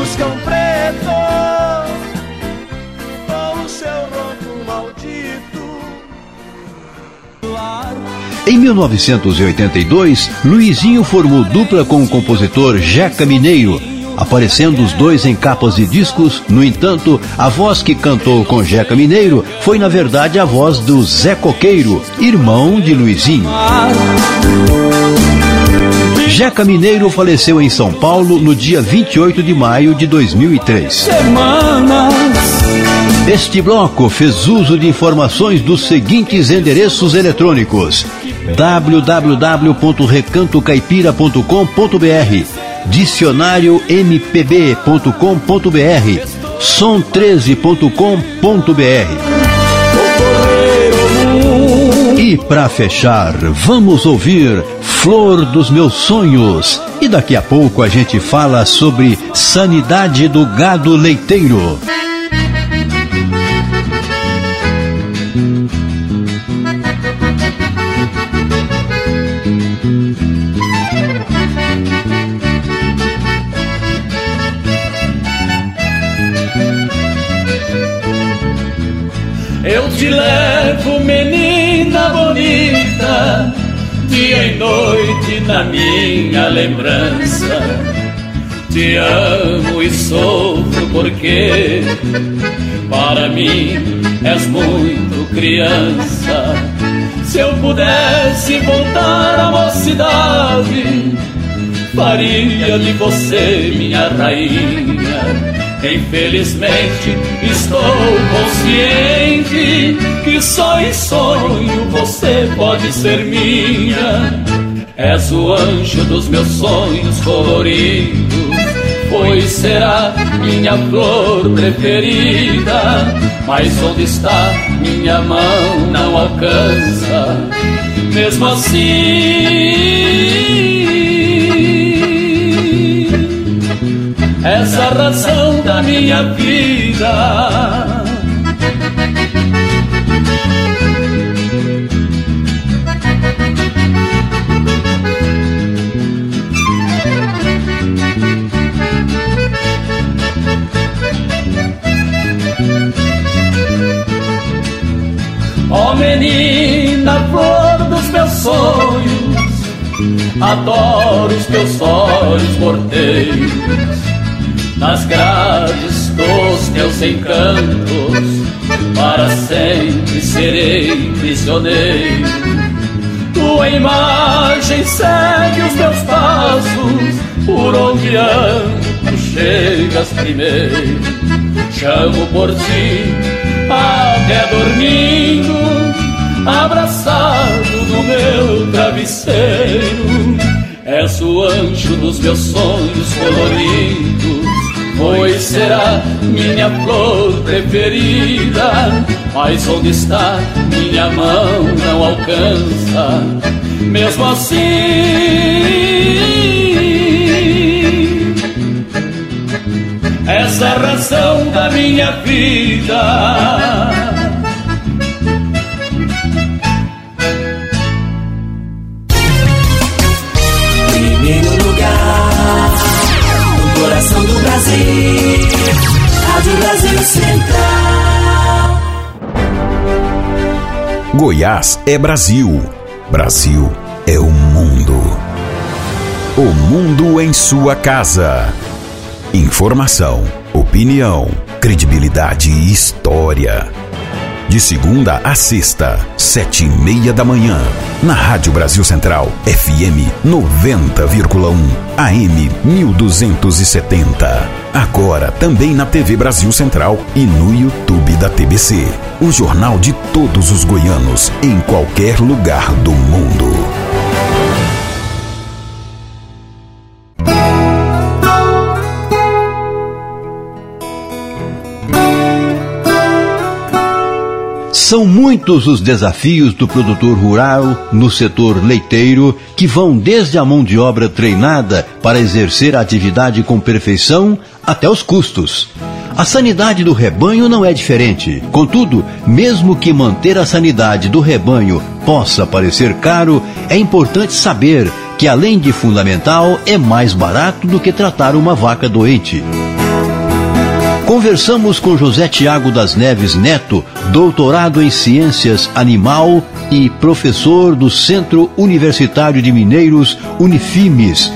Speaker 13: os cão preto com o seu ronco maldito. Claro.
Speaker 2: Em 1982, Luizinho formou dupla com o compositor Jeca Mineiro aparecendo os dois em capas de discos. No entanto, a voz que cantou com Jeca Mineiro foi, na verdade, a voz do Zé Coqueiro, irmão de Luizinho. Jeca Mineiro faleceu em São Paulo no dia 28 de maio de 2003. Este bloco fez uso de informações dos seguintes endereços eletrônicos: www.recantocaipira.com.br, dicionariompb.com.br, som13.com.br. E para fechar, vamos ouvir Flor dos Meus Sonhos. E daqui a pouco a gente fala sobre sanidade do gado leiteiro.
Speaker 14: Dia e noite na minha lembrança. Te amo e sofro porque para mim és muito criança. Se eu pudesse voltar à mocidade, faria de você minha rainha Infelizmente estou consciente que só em sonho você pode ser minha. És o anjo dos meus sonhos coloridos, pois será minha flor preferida. Mas onde está minha mão não alcança, mesmo assim. Essa razão da minha vida. Oh, menina, flor dos meus sonhos, adoro os teus olhos morteiros nas grades dos teus encantos, para sempre serei prisioneiro. Tua imagem segue os meus passos, por onde ando, chegas primeiro. Chamo por ti, até dormindo, abraçado no meu travesseiro. És o anjo dos meus sonhos coloridos pois será minha flor preferida. Mas onde está minha mão não alcança, mesmo assim. Essa é razão da minha vida.
Speaker 1: Rádio Brasil Central. Goiás é Brasil. Brasil é o mundo. O mundo em sua casa. Informação, opinião, credibilidade e história. De segunda a sexta, sete e meia da manhã. Na Rádio Brasil Central, FM 90,1, AM 1270. Agora também na TV Brasil Central e no YouTube da TBC. O jornal de todos os goianos, em qualquer lugar do mundo.
Speaker 2: São muitos os desafios do produtor rural no setor leiteiro que vão desde a mão de obra treinada para exercer a atividade com perfeição até os custos. A sanidade do rebanho não é diferente. Contudo, mesmo que manter a sanidade do rebanho possa parecer caro, é importante saber que, além de fundamental, é mais barato do que tratar uma vaca doente. Conversamos com José Tiago das Neves Neto, doutorado em Ciências Animal e professor do Centro Universitário de Mineiros, Unifimes,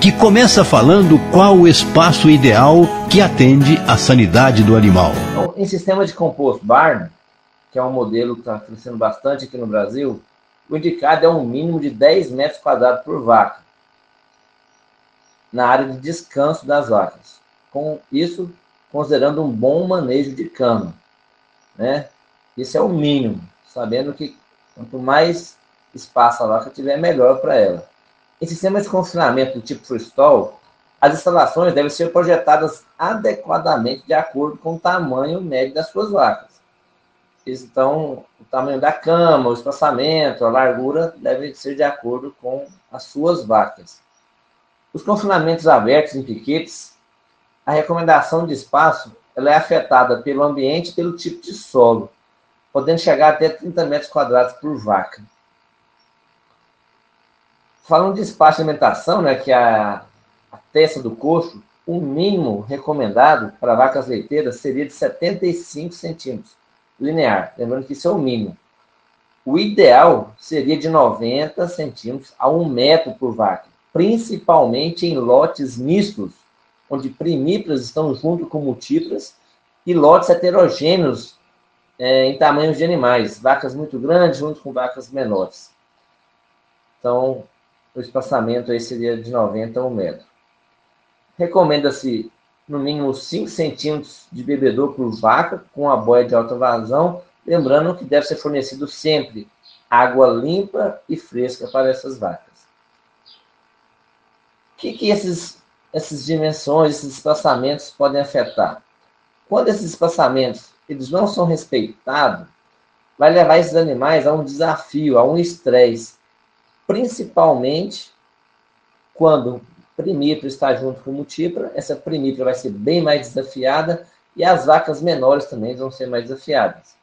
Speaker 2: que começa falando qual o espaço ideal que atende à sanidade do animal.
Speaker 15: Então, em sistema de composto barn, que é um modelo que está crescendo bastante aqui no Brasil, o indicado é um mínimo de 10 metros quadrados por vaca, na área de descanso das vacas. Com isso, considerando um bom manejo de cama. Né? Isso é o mínimo, sabendo que quanto mais espaço a vaca tiver, melhor para ela. Em sistemas de confinamento do tipo freestall, as instalações devem ser projetadas adequadamente de acordo com o tamanho médio das suas vacas. Então, o tamanho da cama, o espaçamento, a largura devem ser de acordo com as suas vacas. Os confinamentos abertos em piquetes, a recomendação de espaço ela é afetada pelo ambiente e pelo tipo de solo, podendo chegar até 30 metros quadrados por vaca. Falando de espaço de alimentação, né, que é a, a testa do coxo, o mínimo recomendado para vacas leiteiras seria de 75 centímetros linear. Lembrando que isso é o mínimo. O ideal seria de 90 centímetros a 1 metro por vaca, principalmente em lotes mistos, onde primíparas estão junto com multíparas, e lotes heterogêneos é, em tamanhos de animais, vacas muito grandes junto com vacas menores. Então, o espaçamento aí seria de 90 a 1 metro. Recomenda-se no mínimo 5 centímetros de bebedor por vaca com a boia de alta vazão, lembrando que deve ser fornecido sempre água limpa e fresca para essas vacas. O que, que esses, essas dimensões, esses espaçamentos podem afetar? Quando esses espaçamentos eles não são respeitados, vai levar esses animais a um desafio, a um estresse, principalmente quando primípara está junto com multípara, essa primípara vai ser bem mais desafiada e as vacas menores também vão ser mais desafiadas.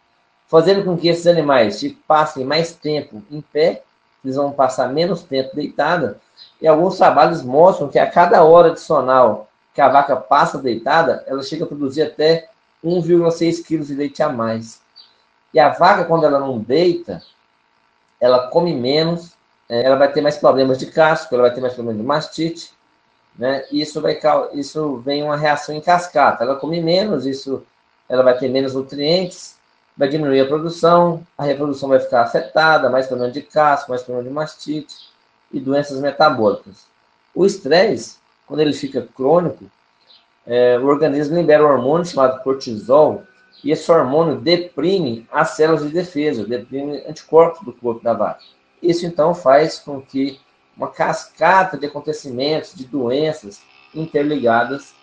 Speaker 15: Fazendo com que esses animais passem mais tempo em pé, eles vão passar menos tempo deitada, e alguns trabalhos mostram que a cada hora adicional que a vaca passa deitada, ela chega a produzir até 1,6 kg de leite a mais. E a vaca, quando ela não deita, ela come menos é, ela vai ter mais problemas de casco, ela vai ter mais problemas de mastite, né? Isso vai isso vem uma reação em cascata. Ela come menos, isso ela vai ter menos nutrientes, vai diminuir a produção, a reprodução vai ficar afetada, mais problema de casco, mais problema de mastite e doenças metabólicas. O estresse, quando ele fica crônico, é, o organismo libera um hormônio chamado cortisol, e esse hormônio deprime as células de defesa, deprime anticorpos do corpo da vaca. Isso então faz com que uma cascata de acontecimentos, de doenças interligadas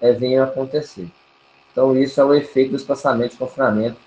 Speaker 15: é, venham a acontecer. Então, isso é o efeito do espaçamento de confinamento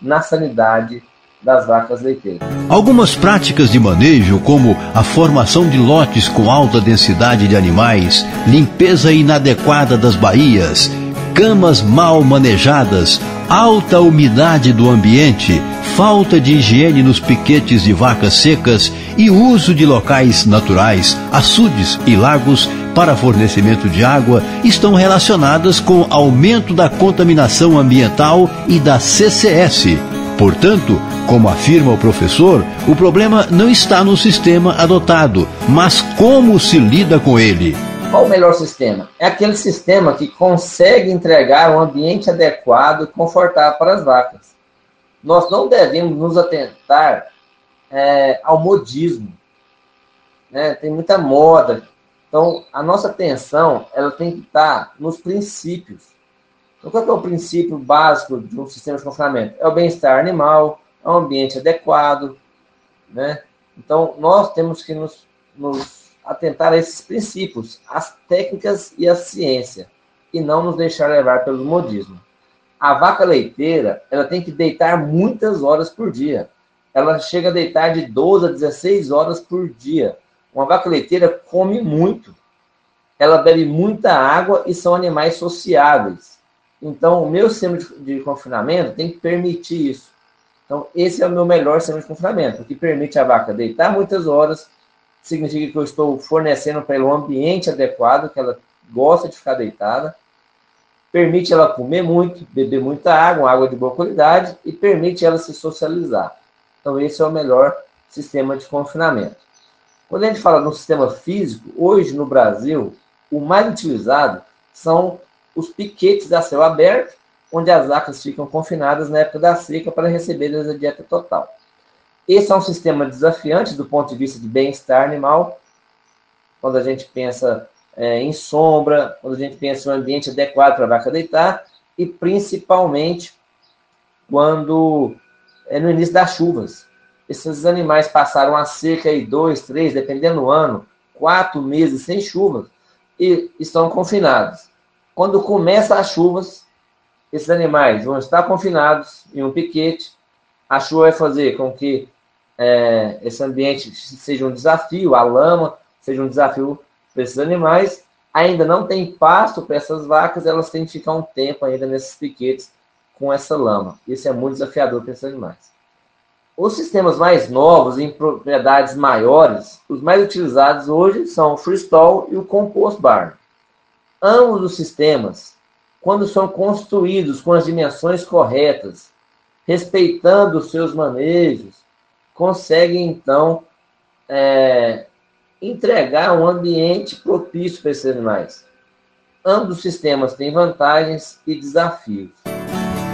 Speaker 15: na sanidade das vacas leiteiras.
Speaker 2: Algumas práticas de manejo, como a formação de lotes com alta densidade de animais, limpeza inadequada das baías, camas mal manejadas, alta umidade do ambiente, falta de higiene nos piquetes de vacas secas e uso de locais naturais, açudes e lagos para fornecimento de água estão relacionadas com aumento da contaminação ambiental e da CCS. Portanto, como afirma o professor, o problema não está no sistema adotado, mas como se lida com ele.
Speaker 15: Qual o melhor sistema? É aquele sistema que consegue entregar um ambiente adequado e confortável para as vacas. Nós não devemos nos atentar é, ao modismo. Né? Tem muita moda. Então, a nossa atenção ela tem que estar nos princípios. Então, qual é o princípio básico de um sistema de confinamento? É o bem-estar animal, é um ambiente adequado. Né? Então, nós temos que nos, nos atentar a esses princípios, as técnicas e a ciência, e não nos deixar levar pelo modismo. A vaca leiteira, ela tem que deitar muitas horas por dia. Ela chega a deitar de 12 a 16 horas por dia. Uma vaca leiteira come muito. Ela bebe muita água e são animais sociáveis. Então, o meu sistema de, de confinamento tem que permitir isso. Então, esse é o meu melhor sistema de confinamento, que permite a vaca deitar muitas horas, significa que eu estou fornecendo para ela um ambiente adequado, que ela gosta de ficar deitada, permite ela comer muito, beber muita água, água de boa qualidade, e permite ela se socializar. Então, esse é o melhor sistema de confinamento. Quando a gente fala no sistema físico, hoje no Brasil, o mais utilizado são os piquetes a céu aberto, onde as vacas ficam confinadas na época da seca para receber a dieta total. Esse é um sistema desafiante do ponto de vista de bem-estar animal, quando a gente pensa é, em sombra, quando a gente pensa em um ambiente adequado para a vaca deitar, e principalmente quando é no início das chuvas. Esses animais passaram a seca aí dois, três, dependendo do ano, quatro meses sem chuvas e estão confinados. Quando começa as chuvas, esses animais vão estar confinados em um piquete. A chuva vai fazer com que é, esse ambiente seja um desafio, a lama seja um desafio para esses animais. Ainda não tem pasto para essas vacas, elas têm que ficar um tempo ainda nesses piquetes com essa lama. Isso é muito desafiador para esses animais. Os sistemas mais novos, em propriedades maiores, os mais utilizados hoje são o freestall e o compost barn. Ambos os sistemas, quando são construídos com as dimensões corretas, respeitando os seus manejos, conseguem então é, entregar um ambiente propício para esses animais. Ambos os sistemas têm vantagens e desafios.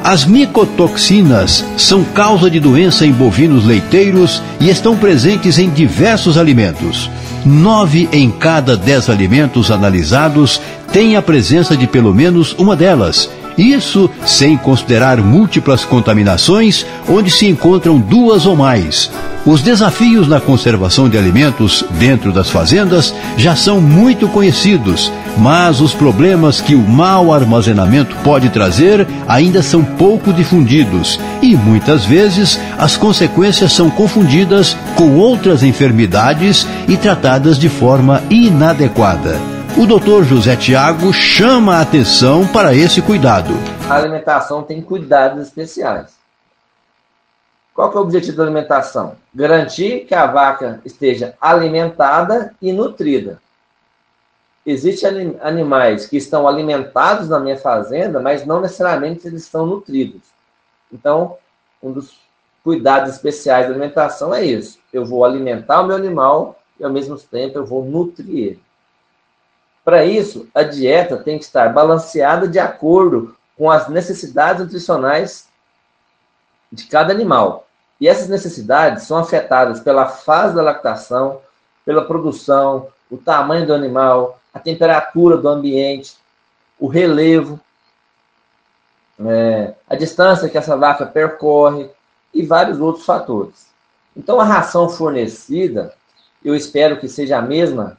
Speaker 2: As micotoxinas são causa de doença em bovinos leiteiros e estão presentes em diversos alimentos. Nove em cada dez alimentos analisados têm a presença de pelo menos uma delas. Isso sem considerar múltiplas contaminações, onde se encontram duas ou mais. Os desafios na conservação de alimentos dentro das fazendas já são muito conhecidos, mas os problemas que o mau armazenamento pode trazer ainda são pouco difundidos e muitas vezes as consequências são confundidas com outras enfermidades e tratadas de forma inadequada. O Dr. José Tiago chama a atenção para esse cuidado.
Speaker 15: A alimentação tem cuidados especiais. Qual é o objetivo da alimentação? Garantir que a vaca esteja alimentada e nutrida. Existem animais que estão alimentados na minha fazenda, mas não necessariamente eles estão nutridos. Então, um dos cuidados especiais da alimentação é isso. Eu vou alimentar o meu animal e, ao mesmo tempo, eu vou nutrir ele. Para isso, a dieta tem que estar balanceada de acordo com as necessidades nutricionais de cada animal. E essas necessidades são afetadas pela fase da lactação, pela produção, o tamanho do animal, a temperatura do ambiente, o relevo, é, a distância que essa vaca percorre e vários outros fatores. Então, a ração fornecida, eu espero que seja a mesma,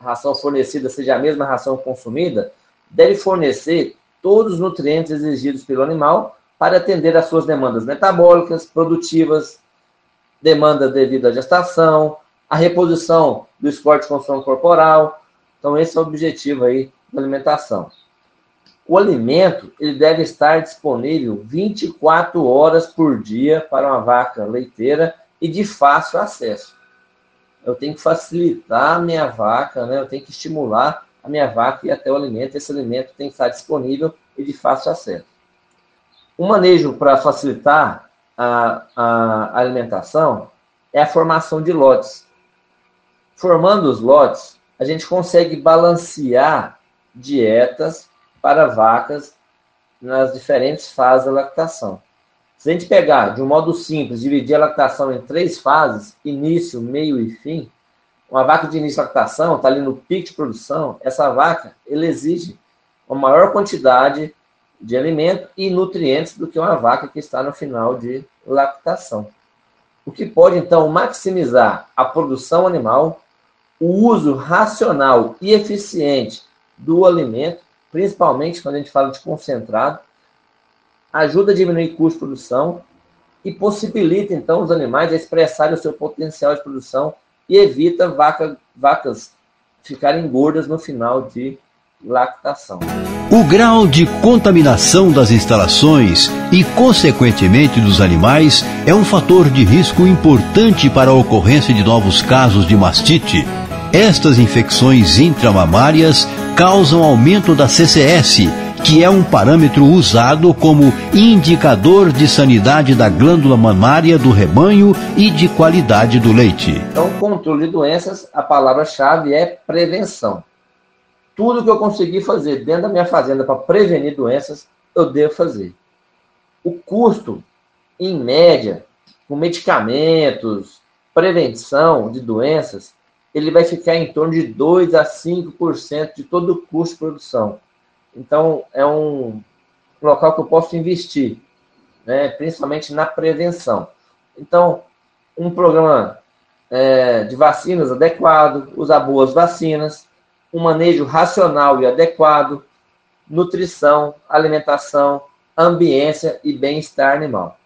Speaker 15: ração fornecida seja a mesma ração consumida, deve fornecer todos os nutrientes exigidos pelo animal para atender às suas demandas metabólicas, produtivas, demanda devido à gestação, a reposição do esporte de construção corporal. Então, esse é o objetivo aí da alimentação. O alimento ele deve estar disponível 24 horas por dia para uma vaca leiteira e de fácil acesso. Eu tenho que facilitar a minha vaca, né? eu tenho que estimular a minha vaca e até o alimento. Esse alimento tem que estar disponível e de fácil acesso. Um manejo para facilitar a, a alimentação é a formação de lotes. Formando os lotes, a gente consegue balancear dietas para vacas nas diferentes fases da lactação. Se a gente pegar de um modo simples, dividir a lactação em três fases, início, meio e fim, uma vaca de início de lactação está ali no pico de produção, essa vaca ele exige uma maior quantidade de alimento e nutrientes do que uma vaca que está no final de lactação. O que pode, então, maximizar a produção animal, o uso racional e eficiente do alimento, principalmente quando a gente fala de concentrado, ajuda a diminuir custo de produção e possibilita, então, os animais a expressarem o seu potencial de produção e evita vaca, vacas ficarem gordas no final de lactação.
Speaker 2: O grau de contaminação das instalações e, consequentemente, dos animais é um fator de risco importante para a ocorrência de novos casos de mastite. Estas infecções intramamárias causam aumento da CCS, que é um parâmetro usado como indicador de sanidade da glândula mamária do rebanho e de qualidade do leite.
Speaker 15: Então, controle de doenças, a palavra-chave é prevenção. Tudo que eu conseguir fazer dentro da minha fazenda para prevenir doenças, eu devo fazer. O custo, em média, com medicamentos, prevenção de doenças, ele vai ficar em torno de 2 a 5% de todo o custo de produção. Então, é um local que eu posso investir, né, principalmente na prevenção. Então, um programa é, de vacinas adequado, usar boas vacinas, um manejo racional e adequado, nutrição, alimentação, ambiência e bem-estar animal.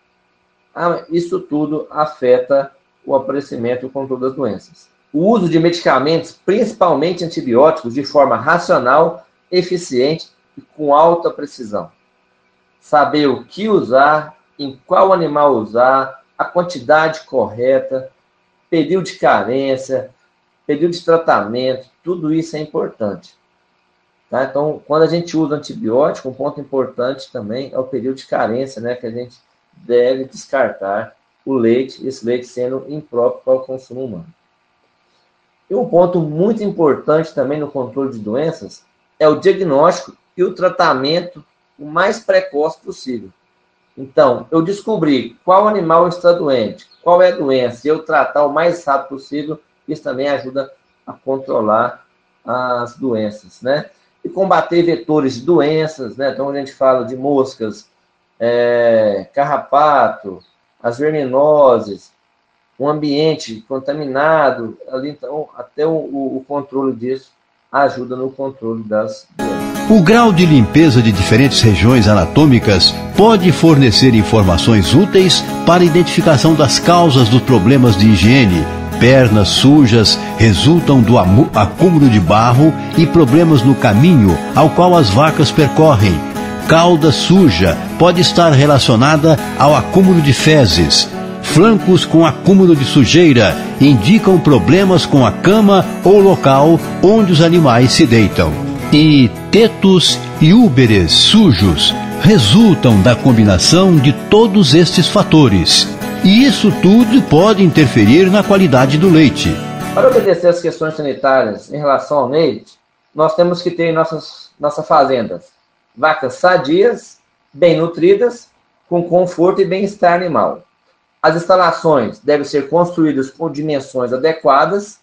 Speaker 15: Ah, isso tudo afeta o aparecimento e o controle das doenças. O uso de medicamentos, principalmente antibióticos, de forma racional, eficiente e com alta precisão. Saber o que usar, em qual animal usar, a quantidade correta, período de carência, período de tratamento, tudo isso é importante. Tá? Então, quando a gente usa antibiótico, um ponto importante também é o período de carência, né, que a gente deve descartar o leite, esse leite sendo impróprio para o consumo humano. E um ponto muito importante também no controle de doenças é o diagnóstico e o tratamento o mais precoce possível. Então, eu descobri qual animal está doente, qual é a doença, e eu tratar o mais rápido possível, isso também ajuda a controlar as doenças, né? E combater vetores de doenças, né? Então, a gente fala de moscas, é, carrapato, as verminoses, um ambiente contaminado, ali, então, até o, o controle disso ajuda no controle das doenças.
Speaker 2: O grau de limpeza de diferentes regiões anatômicas pode fornecer informações úteis para a identificação das causas dos problemas de higiene. Pernas sujas resultam do acúmulo de barro e problemas no caminho ao qual as vacas percorrem. Cauda suja pode estar relacionada ao acúmulo de fezes. Flancos com acúmulo de sujeira indicam problemas com a cama ou local onde os animais se deitam e tetos e úberes sujos resultam da combinação de todos estes fatores. E isso tudo pode interferir na qualidade do leite.
Speaker 15: Para obedecer às questões sanitárias em relação ao leite, nós temos que ter em nossas, nossas fazendas vacas sadias, bem nutridas, com conforto e bem-estar animal. As instalações devem ser construídas com dimensões adequadas,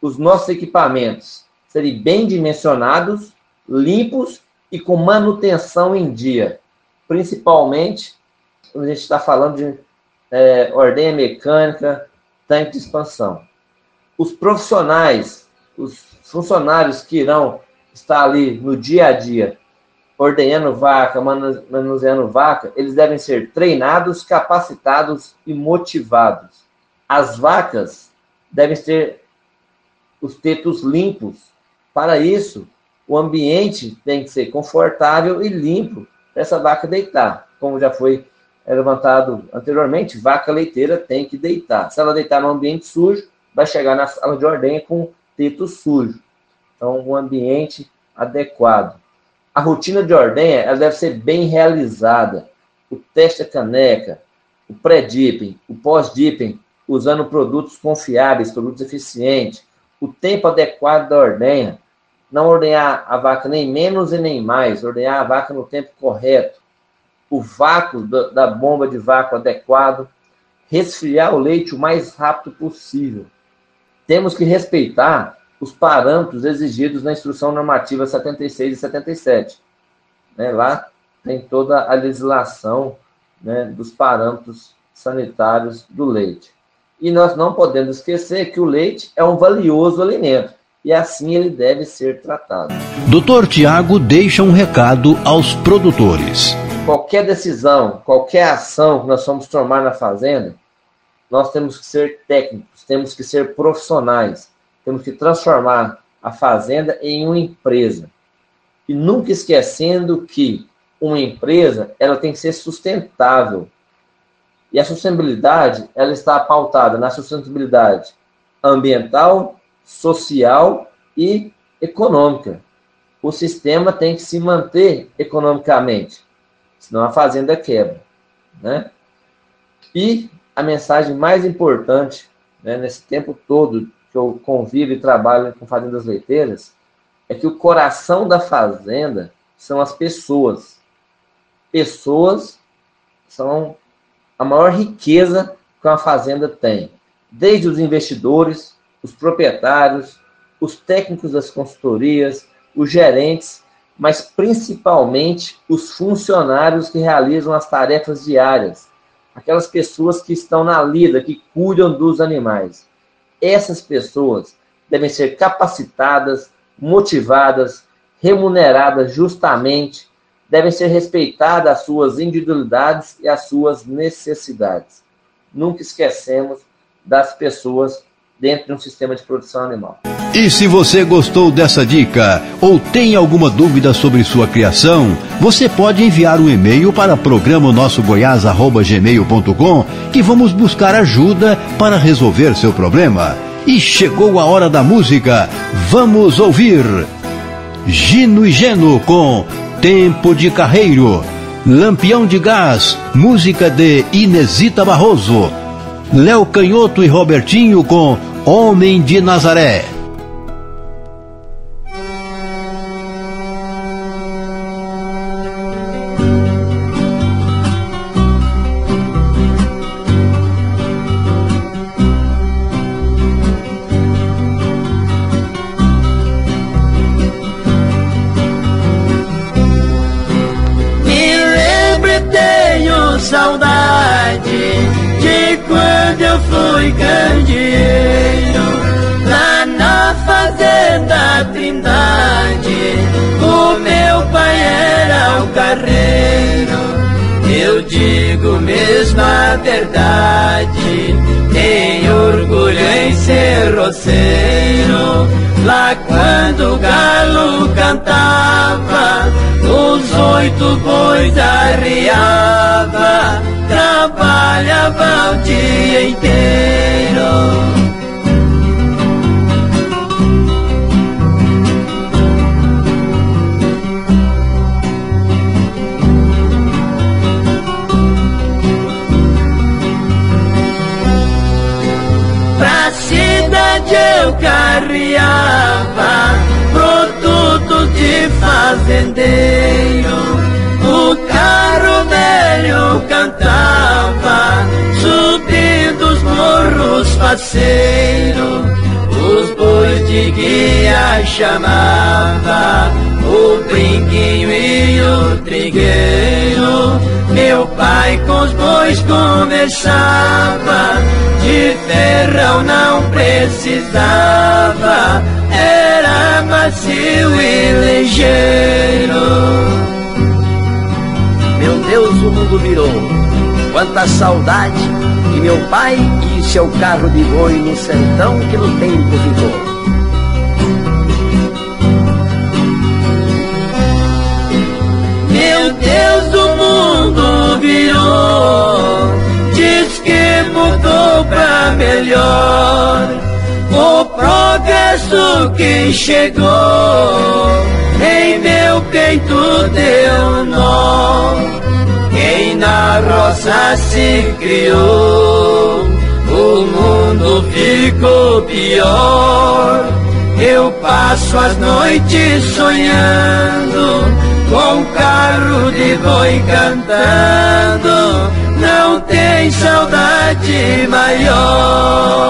Speaker 15: os nossos equipamentos serem bem dimensionados, limpos e com manutenção em dia. Principalmente quando a gente está falando de é, mecânica, tanque de expansão. Os profissionais, os funcionários que irão estar ali no dia a dia, ordenhando vaca, manuseando vaca, eles devem ser treinados, capacitados e motivados. As vacas devem ter os tetos limpos para isso, o ambiente tem que ser confortável e limpo para essa vaca deitar. Como já foi levantado anteriormente, vaca leiteira tem que deitar. Se ela deitar no ambiente sujo, vai chegar na sala de ordenha com teto sujo. Então, um ambiente adequado. A rotina de ordenha ela deve ser bem realizada. O teste da caneca, o pré-dipping, o pós-dipping, usando produtos confiáveis, produtos eficientes, o tempo adequado da ordenha, não ordenhar a vaca nem menos e nem mais, ordenhar a vaca no tempo correto, o vácuo da bomba de vácuo adequado, resfriar o leite o mais rápido possível. Temos que respeitar os parâmetros exigidos na Instrução Normativa 76 e 77. Né? Lá tem toda a legislação né, dos parâmetros sanitários do leite. E nós não podemos esquecer que o leite é um valioso alimento e assim ele deve ser tratado.
Speaker 2: Dr. Tiago deixa um recado aos produtores.
Speaker 15: Qualquer decisão, qualquer ação que nós vamos tomar na fazenda, nós temos que ser técnicos, temos que ser profissionais, temos que transformar a fazenda em uma empresa. E nunca esquecendo que uma empresa ela tem que ser sustentável. E a sustentabilidade ela está pautada na sustentabilidade ambiental, social e econômica. o sistema tem que se manter economicamente, senão a fazenda quebra, né? E a mensagem mais importante, né, nesse tempo todo que eu convivo e trabalho com fazendas leiteiras, é que o coração da fazenda são as pessoas. Pessoas são a maior riqueza que uma fazenda tem. Desde os investidores, os proprietários, os técnicos das consultorias, os gerentes, mas principalmente os funcionários que realizam as tarefas diárias, aquelas pessoas que estão na lida, que cuidam dos animais. Essas pessoas devem ser capacitadas, motivadas, remuneradas justamente, devem ser respeitadas as suas individualidades e as suas necessidades. Nunca esquecemos das pessoas dentro de um sistema de produção animal.
Speaker 2: E se você gostou dessa dica ou tem alguma dúvida sobre sua criação, você pode enviar um e-mail para programa nossogoiás@gmail.com que vamos buscar ajuda para resolver seu problema. E chegou a hora da música. Vamos ouvir Gino e Geno com Tempo de Carreiro. Lampião de Gás, música de Inesita Barroso. Léo Canhoto e Robertinho com Homem de Nazaré.
Speaker 16: Lá quando o galo cantava, os oito bois arriava, trabalhava o dia inteiro. Fazendeiro. O carro velho cantava, subindo os morros faceiros. Os bois de guia chamava, o brinquinho e o trigueiro. Meu pai com os bois conversava de ferrão não precisava, era macio e ligeiro.
Speaker 17: Meu Deus, o mundo virou, quanta saudade de meu pai e seu carro de boi no sertão que no tempo ficou.
Speaker 16: Mudou pra melhor. O progresso que chegou em meu peito deu nó. Quem na roça se criou, o mundo ficou pior. Eu passo as noites sonhando, com carro de boi cantando não tem saudade maior.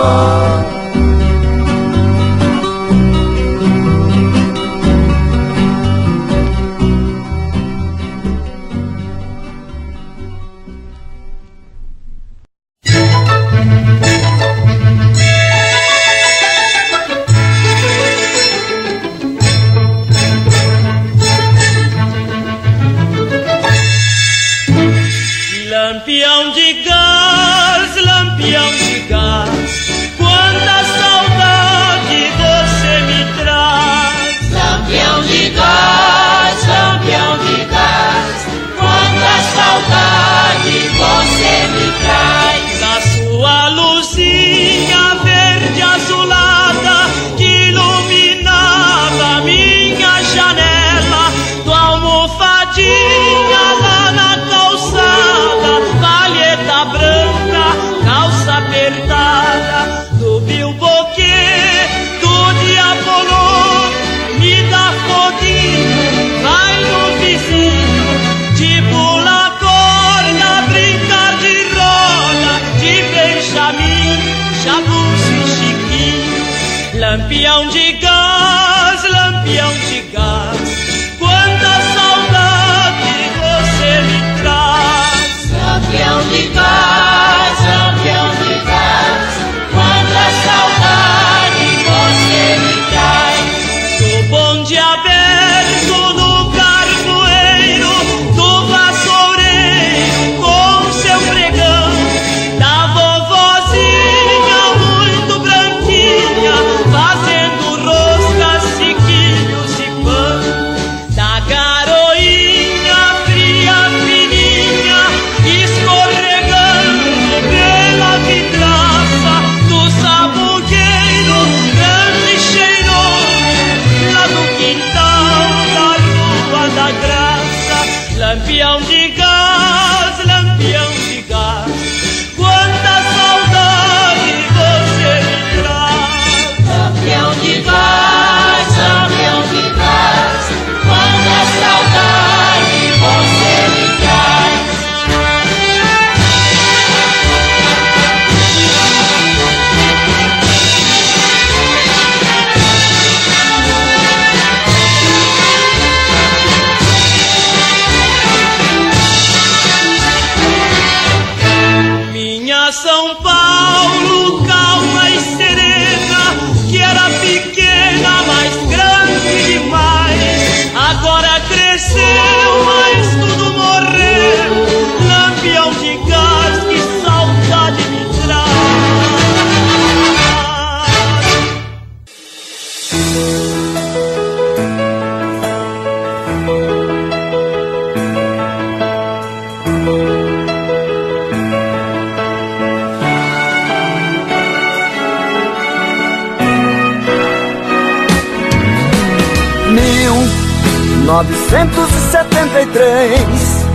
Speaker 18: 1973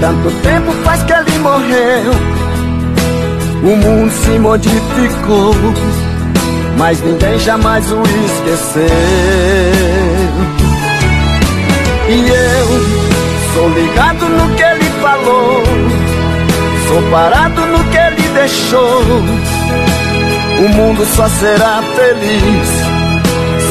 Speaker 18: tanto tempo faz que ele morreu. O mundo se modificou, mas ninguém jamais o esqueceu. E eu sou ligado no que ele falou, sou parado no que ele deixou. O mundo só será feliz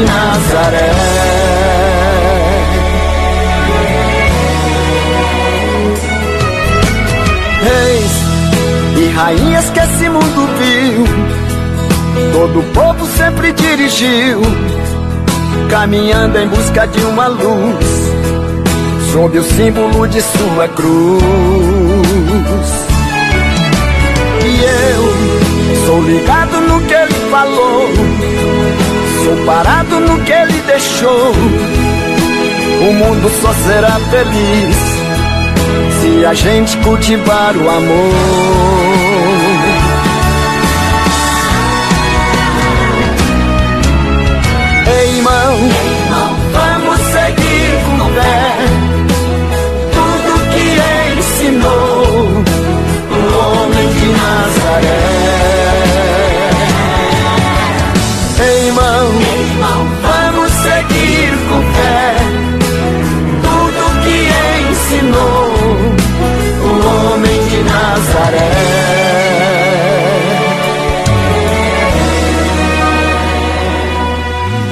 Speaker 18: Nazaré. Reis e rainhas que esse mundo viu. Todo povo sempre dirigiu, caminhando em busca de uma luz, sob o símbolo de sua cruz. E eu sou ligado no que ele falou, sou parado no que ele deixou. O mundo só será feliz se a gente cultivar o amor. Ei, irmão, vamos seguir com fé tudo que ensinou o homem de Nazaré. Homem de Nazaré.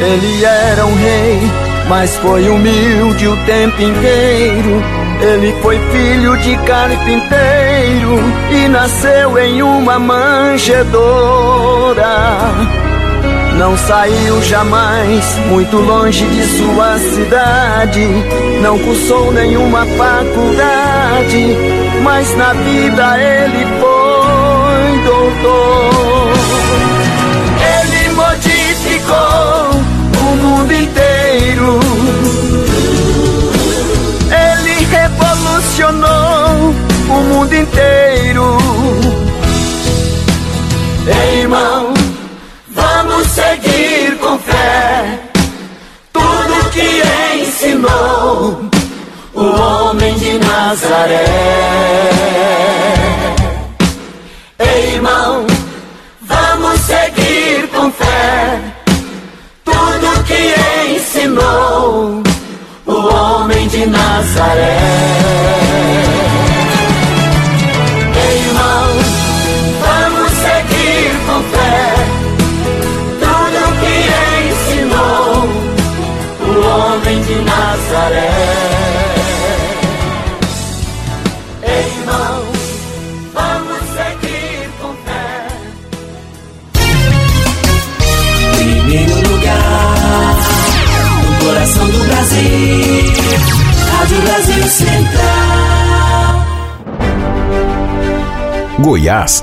Speaker 18: Ele era um rei, mas foi humilde o tempo inteiro. Ele foi filho de carpinteiro e nasceu em uma manjedoura. Não saiu jamais muito longe de sua cidade, não cursou nenhuma faculdade, mas na vida ele foi doutor. Ele modificou o mundo inteiro. Ele revolucionou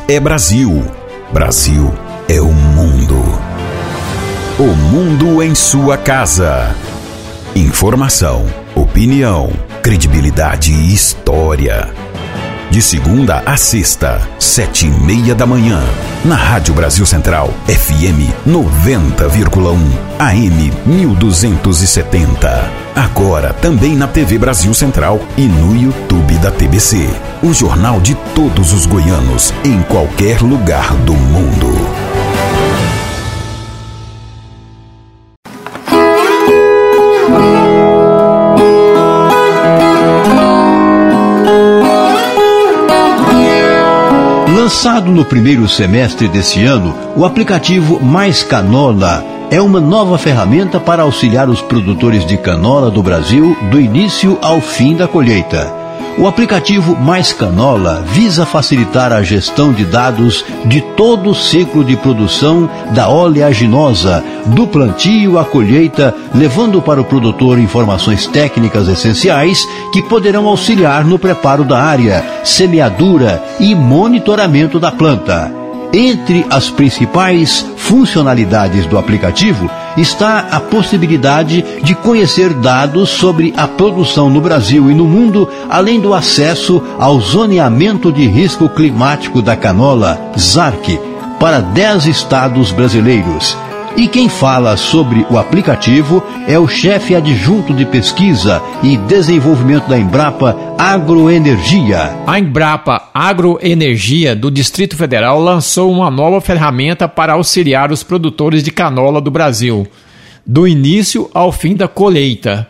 Speaker 1: é Brasil. Brasil é o mundo. O mundo em sua casa. Informação, opinião, credibilidade e história. De segunda a sexta, sete e meia da manhã. Na Rádio Brasil Central, FM 90,1, AM 1270. Agora também na TV Brasil Central e no YouTube da TBC. O jornal de todos os goianos, em qualquer lugar do mundo.
Speaker 2: Lançado no primeiro semestre desse ano, o aplicativo Mais Canola é uma nova ferramenta para auxiliar os produtores de canola do Brasil do início ao fim da colheita. O aplicativo Mais Canola visa facilitar a gestão de dados de todo o ciclo de produção da oleaginosa, do plantio à colheita, levando para o produtor informações técnicas essenciais que poderão auxiliar no preparo da área, semeadura e monitoramento da planta. Entre as principais funcionalidades do aplicativo está a possibilidade de conhecer dados sobre a produção no Brasil e no mundo, além do acesso ao zoneamento de risco climático da canola, ZARC, para 10 estados brasileiros. E quem fala sobre o aplicativo é o chefe adjunto de pesquisa e desenvolvimento da Embrapa Agroenergia.
Speaker 19: A Embrapa Agroenergia do Distrito Federal lançou uma nova ferramenta para auxiliar os produtores de canola do Brasil, do início ao fim da colheita.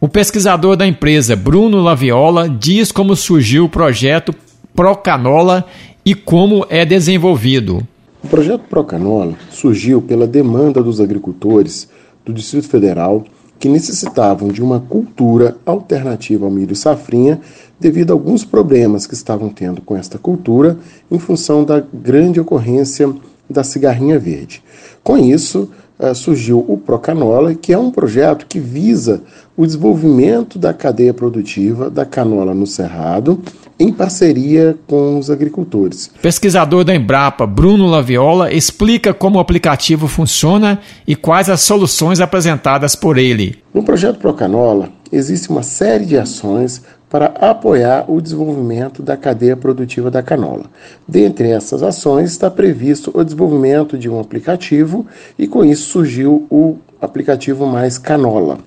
Speaker 19: O pesquisador da empresa, Bruno Laviola, diz como surgiu o projeto Procanola e como é desenvolvido.
Speaker 20: O projeto Procanola surgiu pela demanda dos agricultores do Distrito Federal que necessitavam de uma cultura alternativa ao milho safrinha devido a alguns problemas que estavam tendo com esta cultura em função da grande ocorrência da cigarrinha verde. Com isso, eh, surgiu o Procanola, que é um projeto que visa o desenvolvimento da cadeia produtiva da canola no Cerrado em parceria com os agricultores.
Speaker 19: Pesquisador da Embrapa, Bruno Laviola, explica como o aplicativo funciona e quais as soluções apresentadas por ele.
Speaker 20: No projeto Procanola, existe uma série de ações para apoiar o desenvolvimento da cadeia produtiva da canola. Dentre essas ações está previsto o desenvolvimento de um aplicativo e com isso surgiu o aplicativo Mais Canola.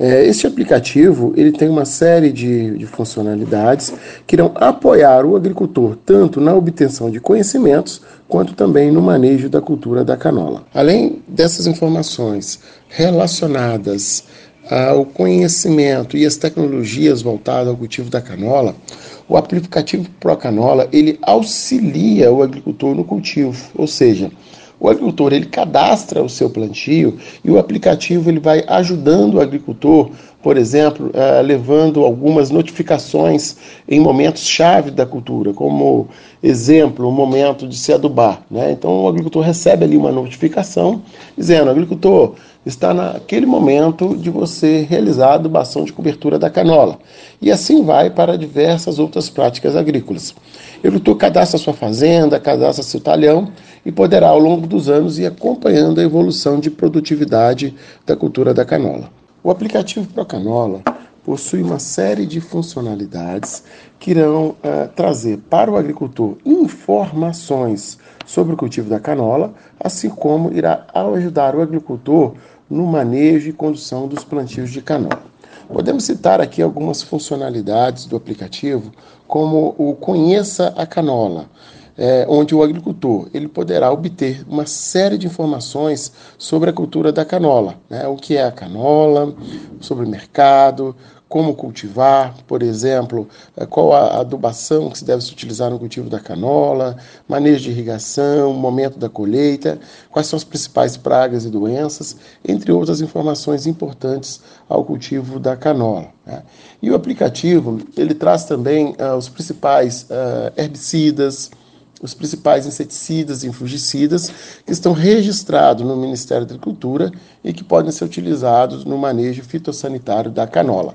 Speaker 20: É, este aplicativo ele tem uma série de, de, funcionalidades que irão apoiar o agricultor tanto na obtenção de conhecimentos quanto também no manejo da cultura da canola. Além dessas informações relacionadas ao conhecimento e as tecnologias voltadas ao cultivo da canola, o aplicativo Procanola ele auxilia o agricultor no cultivo, ou seja, o agricultor ele cadastra o seu plantio e o aplicativo ele vai ajudando o agricultor, por exemplo, uh, levando algumas notificações em momentos chave da cultura, como exemplo, o momento de se adubar. Né? Então o agricultor recebe ali uma notificação dizendo, agricultor, está naquele momento de você realizar a adubação de cobertura da canola. E assim vai para diversas outras práticas agrícolas. O agricultor cadastra sua fazenda, cadastra seu talhão e poderá, ao longo dos anos, ir acompanhando a evolução de produtividade da cultura da canola. O aplicativo Procanola possui uma série de funcionalidades que irão uh, trazer para o agricultor informações sobre o cultivo da canola, assim como irá ajudar o agricultor no manejo e condução dos plantios de canola. Podemos citar aqui algumas funcionalidades do aplicativo, como o Conheça a Canola, é, onde o agricultor ele poderá obter uma série de informações sobre a cultura da canola, né? o que é a canola, sobre o mercado, como cultivar, por exemplo, é, qual a adubação que se deve se utilizar no cultivo da canola, manejo de irrigação, momento da colheita, quais são as principais pragas e doenças, entre outras informações importantes ao cultivo da canola. Né? E o aplicativo ele traz também uh, os principais uh, herbicidas, os principais inseticidas e fungicidas que estão registrados no Ministério da Agricultura e que podem ser utilizados no manejo fitossanitário da canola.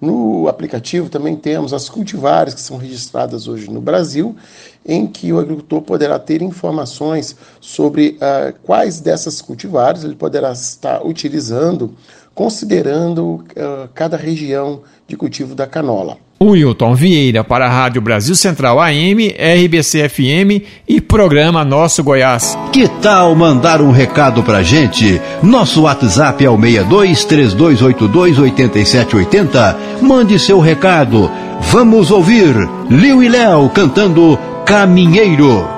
Speaker 20: No aplicativo também temos as cultivares que são registradas hoje no Brasil, em que o agricultor poderá ter informações sobre uh, quais dessas cultivares ele poderá estar utilizando, considerando uh, cada região de cultivo da canola.
Speaker 19: Wilton Vieira para a Rádio Brasil Central AM, RBC FM e programa Nosso Goiás.
Speaker 2: Que tal mandar um recado pra gente? Nosso WhatsApp é o 62 3282 8780. Mande seu recado. Vamos ouvir Liu e Léo cantando Caminheiro.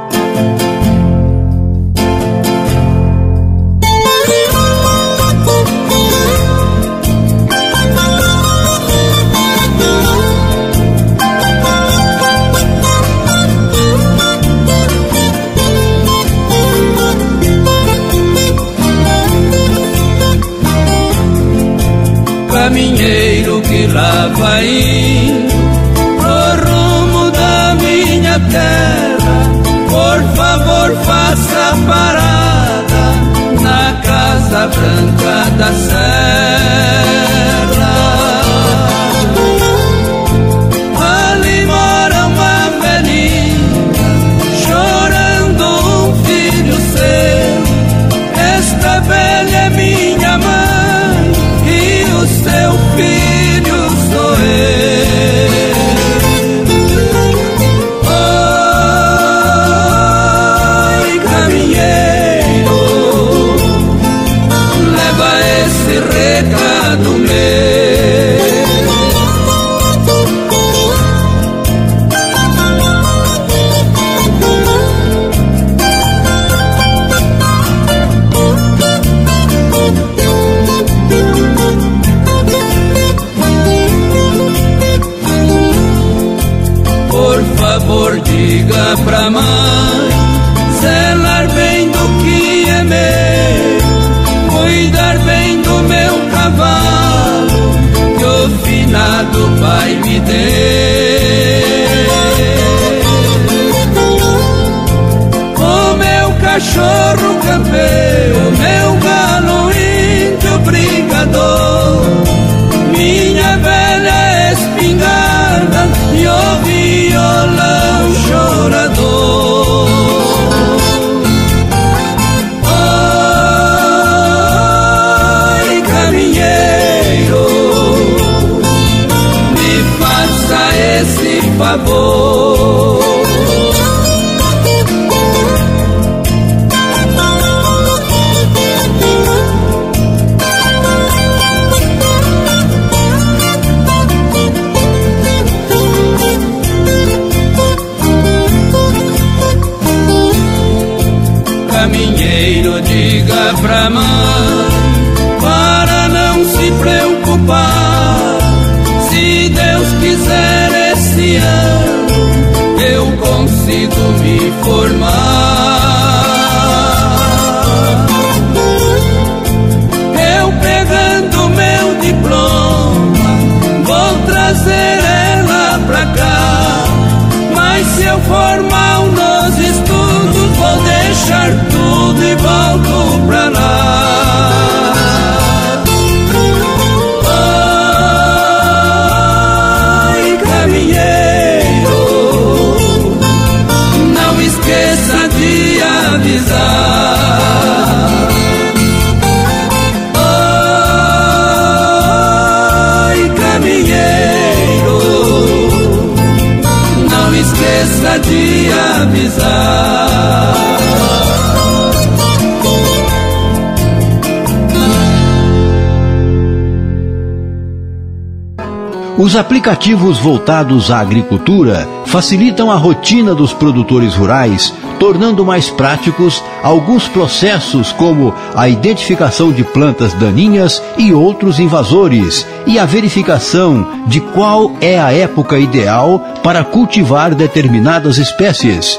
Speaker 2: Os aplicativos voltados à agricultura facilitam a rotina dos produtores rurais, tornando mais práticos alguns processos como a identificação de plantas daninhas e outros invasores e a verificação de qual é a época ideal para cultivar determinadas espécies.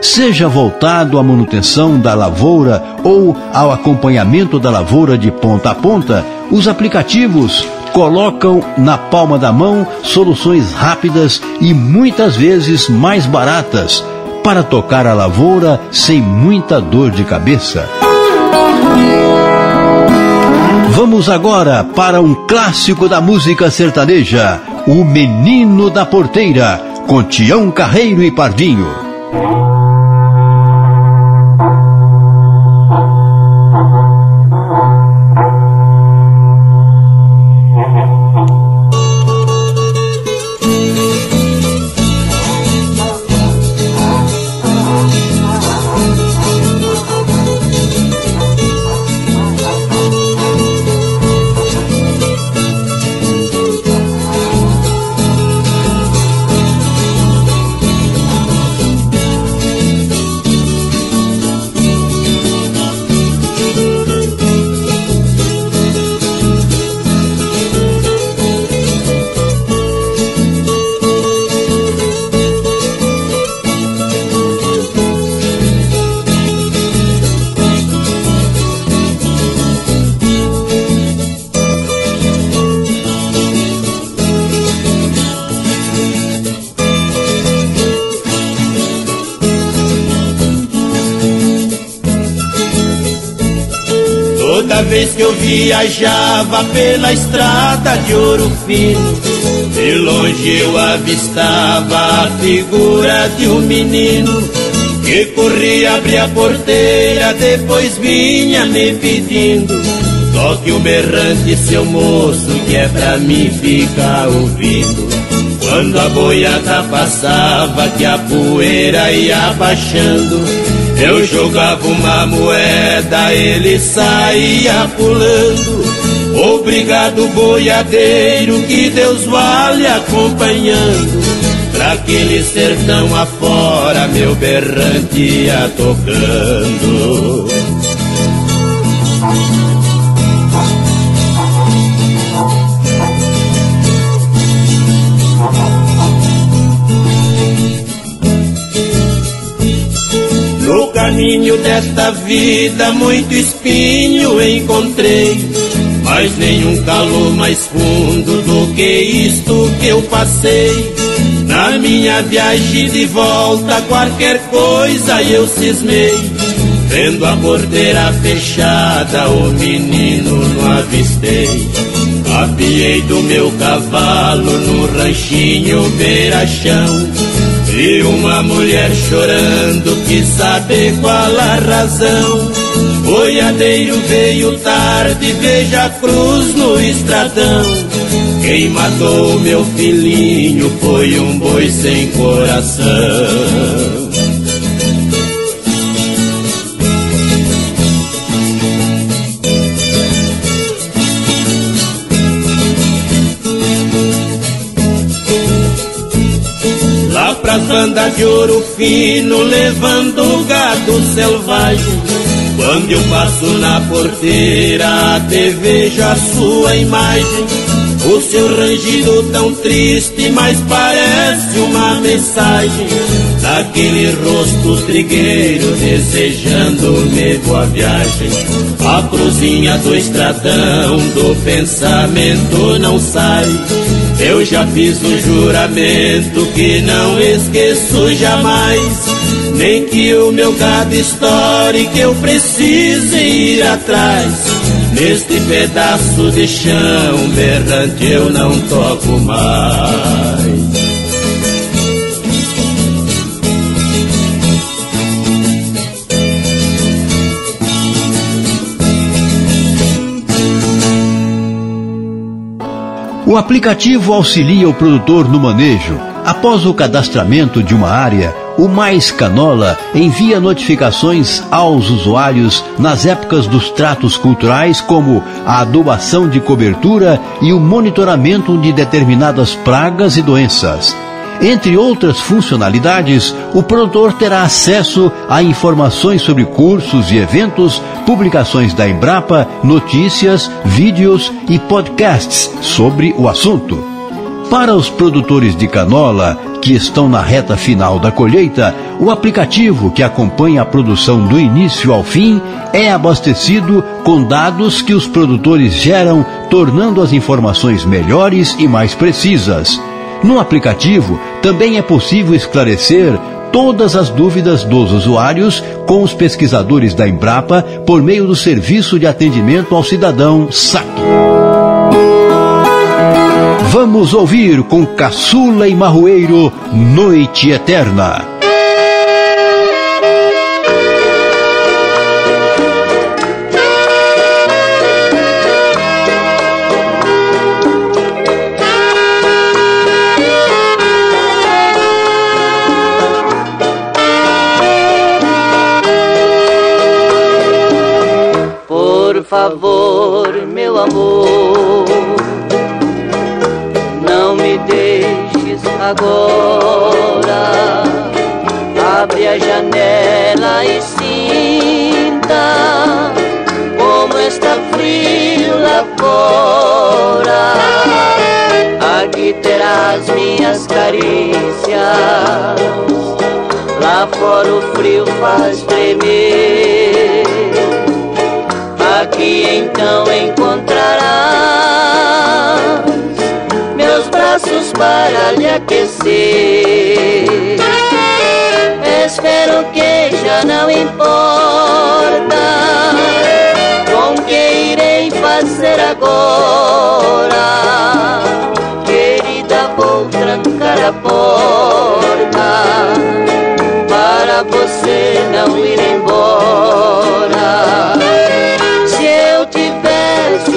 Speaker 2: Seja voltado à manutenção da lavoura ou ao acompanhamento da lavoura de ponta a ponta, os aplicativos colocam na palma da mão soluções rápidas e muitas vezes mais baratas para tocar a lavoura sem muita dor de cabeça. Vamos agora para um clássico da música sertaneja, O Menino da Porteira, com Tião Carreiro e Pardinho.
Speaker 21: Viajava pela estrada de ouro fino, de longe eu avistava a figura de um menino que corria, abria a porteira, depois vinha me pedindo. Toque o berrante, seu moço, que é pra mim ficar ouvindo. Quando a boiada passava, que a poeira ia baixando, eu jogava uma moeda, ele saía pulando. Obrigado, boiadeiro, que Deus vale acompanhando. Pra aquele sertão afora, meu berrante ia tocando. Caminho desta vida, muito espinho encontrei, mas nenhum calor mais fundo do que isto que eu passei. Na minha viagem de volta, qualquer coisa eu cismei. Vendo a porteira fechada, o menino não avistei. Apiei do meu cavalo no ranchinho beira-chão. Vi uma mulher chorando, quis saber qual a razão. Boiadeiro veio tarde, veja a cruz no estradão. Quem matou meu filhinho foi um boi sem coração. Pras bandas de ouro fino, levando gado selvagem. Quando eu passo na porteira, até vejo a sua imagem. O seu rangido tão triste, mas parece uma mensagem daquele rosto trigueiro desejando-me boa viagem. A cruzinha do estradão do pensamento não sai. Eu já fiz um juramento que não esqueço jamais. Nem que o meu gado estoure, que eu precise ir atrás. Neste pedaço de chão berrante eu não toco mais.
Speaker 2: O aplicativo auxilia o produtor no manejo. Após o cadastramento de uma área, o Mais Canola envia notificações aos usuários nas épocas dos tratos culturais, como a adubação de cobertura e o monitoramento de determinadas pragas e doenças. Entre outras funcionalidades, o produtor terá acesso a informações sobre cursos e eventos, publicações da Embrapa, notícias, vídeos e podcasts sobre o assunto. Para os produtores de canola que estão na reta final da colheita, o aplicativo que acompanha a produção do início ao fim é abastecido com dados que os produtores geram, tornando as informações melhores e mais precisas. No aplicativo também é possível esclarecer todas as dúvidas dos usuários com os pesquisadores da Embrapa por meio do Serviço de Atendimento ao Cidadão SAC. Vamos ouvir com Caçula e Marroeiro Noite Eterna.
Speaker 16: Favor, meu amor, não me deixes agora. Abre a janela e sinta como está frio lá fora. Aqui terás minhas carícias. Lá fora o frio faz tremer. Aqui então encontrarás meus braços para lhe aquecer. Espero que já não importa com que irei fazer agora? Querida, vou trancar a porta para você não ir embora.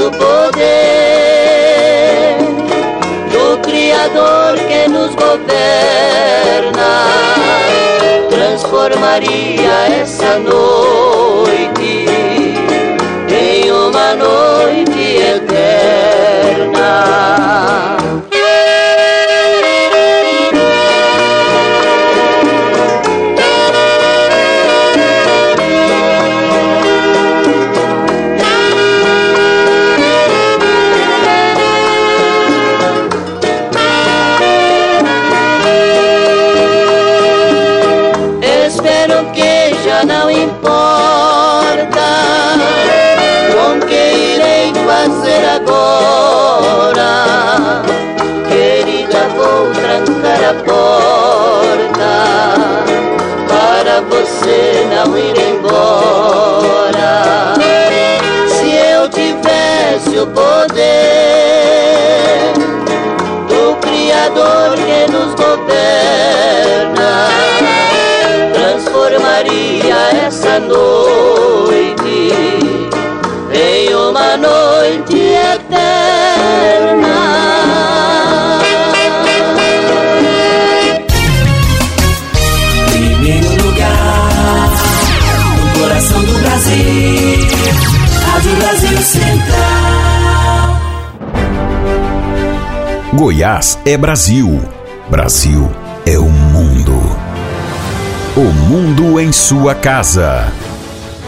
Speaker 16: Se eu tivesse o poder do Criador que nos governa, transformaria essa noite em uma noite eterna. Não ir embora. Se eu tivesse o poder do Criador que nos governa, transformaria essa noite em uma noite eterna.
Speaker 22: Brasil, Rádio Brasil Central.
Speaker 1: Goiás é Brasil. Brasil é o mundo. O mundo em sua casa.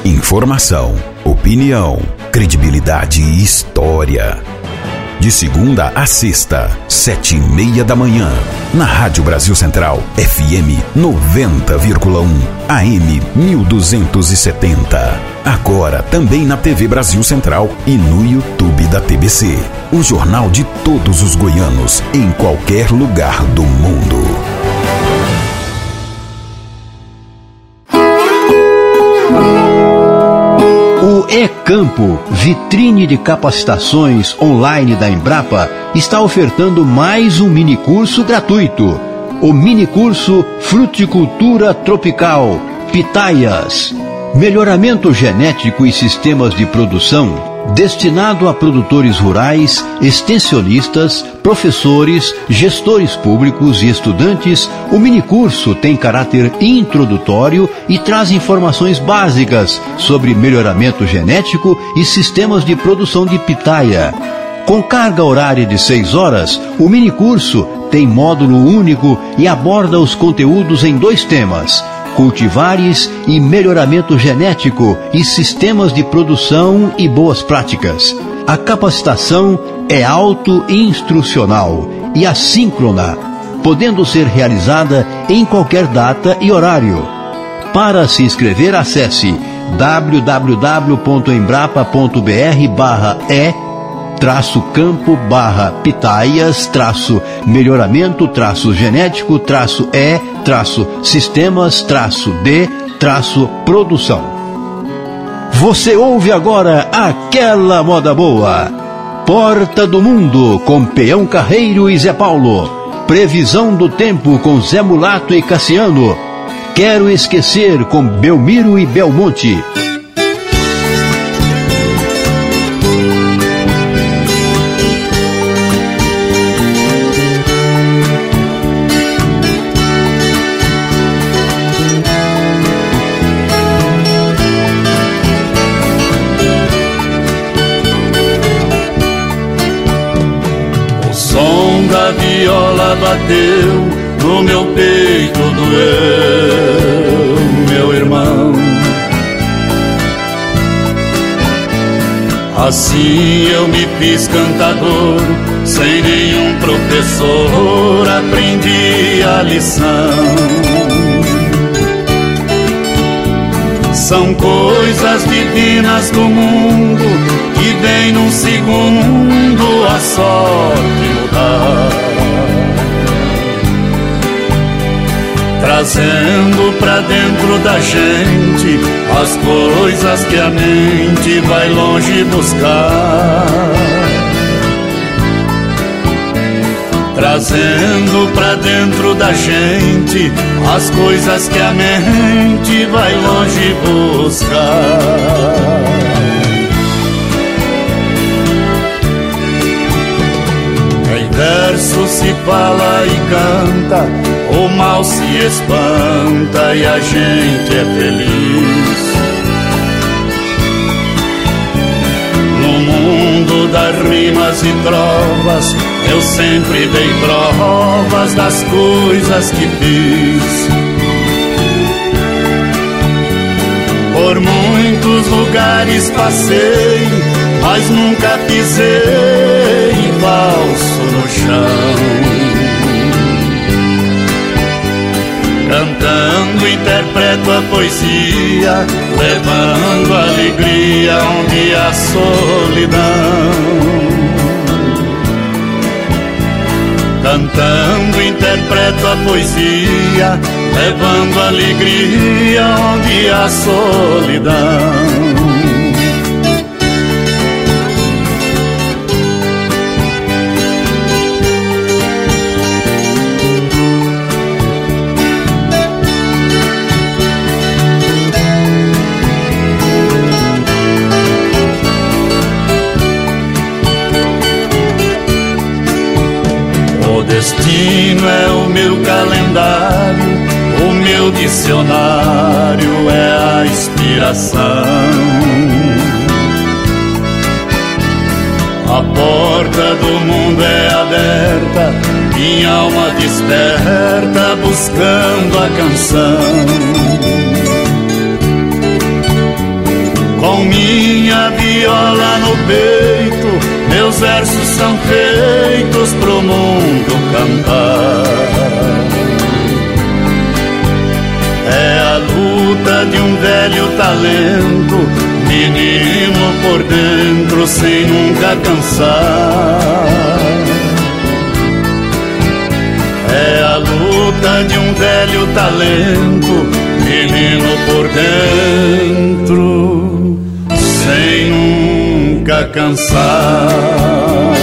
Speaker 1: Informação, opinião, credibilidade e história. De segunda a sexta, sete e meia da manhã. Na Rádio Brasil Central, FM 90,1, AM 1270. Agora também na TV Brasil Central e no YouTube da TBC. O jornal de todos os goianos, em qualquer lugar do mundo.
Speaker 2: O E-Campo, vitrine de capacitações online da Embrapa, está ofertando mais um minicurso gratuito. O minicurso Fruticultura Tropical, Pitaias. Melhoramento genético e sistemas de produção destinado a produtores rurais, extensionistas, professores, gestores públicos e estudantes, o minicurso tem caráter introdutório e traz informações básicas sobre melhoramento genético e sistemas de produção de pitaia. Com carga horária de 6 horas, o minicurso tem módulo único e aborda os conteúdos em dois temas cultivares e melhoramento genético e sistemas de produção e boas práticas. A capacitação é auto-instrucional e assíncrona, podendo ser realizada em qualquer data e horário. Para se inscrever, acesse www.embrapa.br barra e traço campo barra pitaias traço melhoramento traço genético traço e traço sistemas traço de traço produção. Você ouve agora aquela moda boa. Porta do Mundo com Peão Carreiro e Zé Paulo. Previsão do tempo com Zé Mulato e Cassiano. Quero esquecer com Belmiro e Belmonte.
Speaker 23: Bateu no meu peito, doeu, meu irmão. Assim eu me fiz cantador, sem nenhum professor, aprendi a lição. São coisas divinas do mundo que vem num segundo a sorte mudar. Trazendo pra dentro da gente as coisas que a mente vai longe buscar. trazendo pra dentro da gente as coisas que a mente vai longe buscar. Verso se fala e canta, o mal se espanta e a gente é feliz. No mundo das rimas e trovas, eu sempre dei provas das coisas que fiz. Por muitos lugares passei, mas nunca pisei falso no chão. Cantando interpreto a poesia, levando alegria onde há solidão. Cantando interpreto a poesia, levando alegria onde há solidão. Calendário, o meu dicionário é a inspiração. A porta do mundo é aberta, minha alma desperta buscando a canção. Com minha viola no peito, meus versos são feitos pro mundo cantar. Luta de um velho talento, menino por dentro sem nunca cansar. É a luta de um velho talento, menino por dentro sem nunca cansar.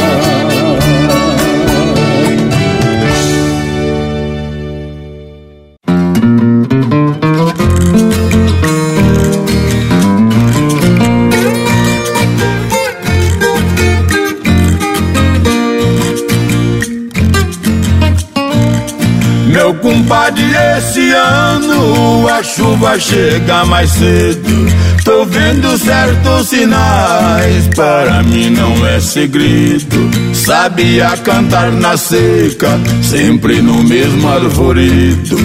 Speaker 24: Esse ano a chuva chega mais cedo. Tô vendo certos sinais, para mim não é segredo. Sabia cantar na seca, sempre no mesmo arvoredo.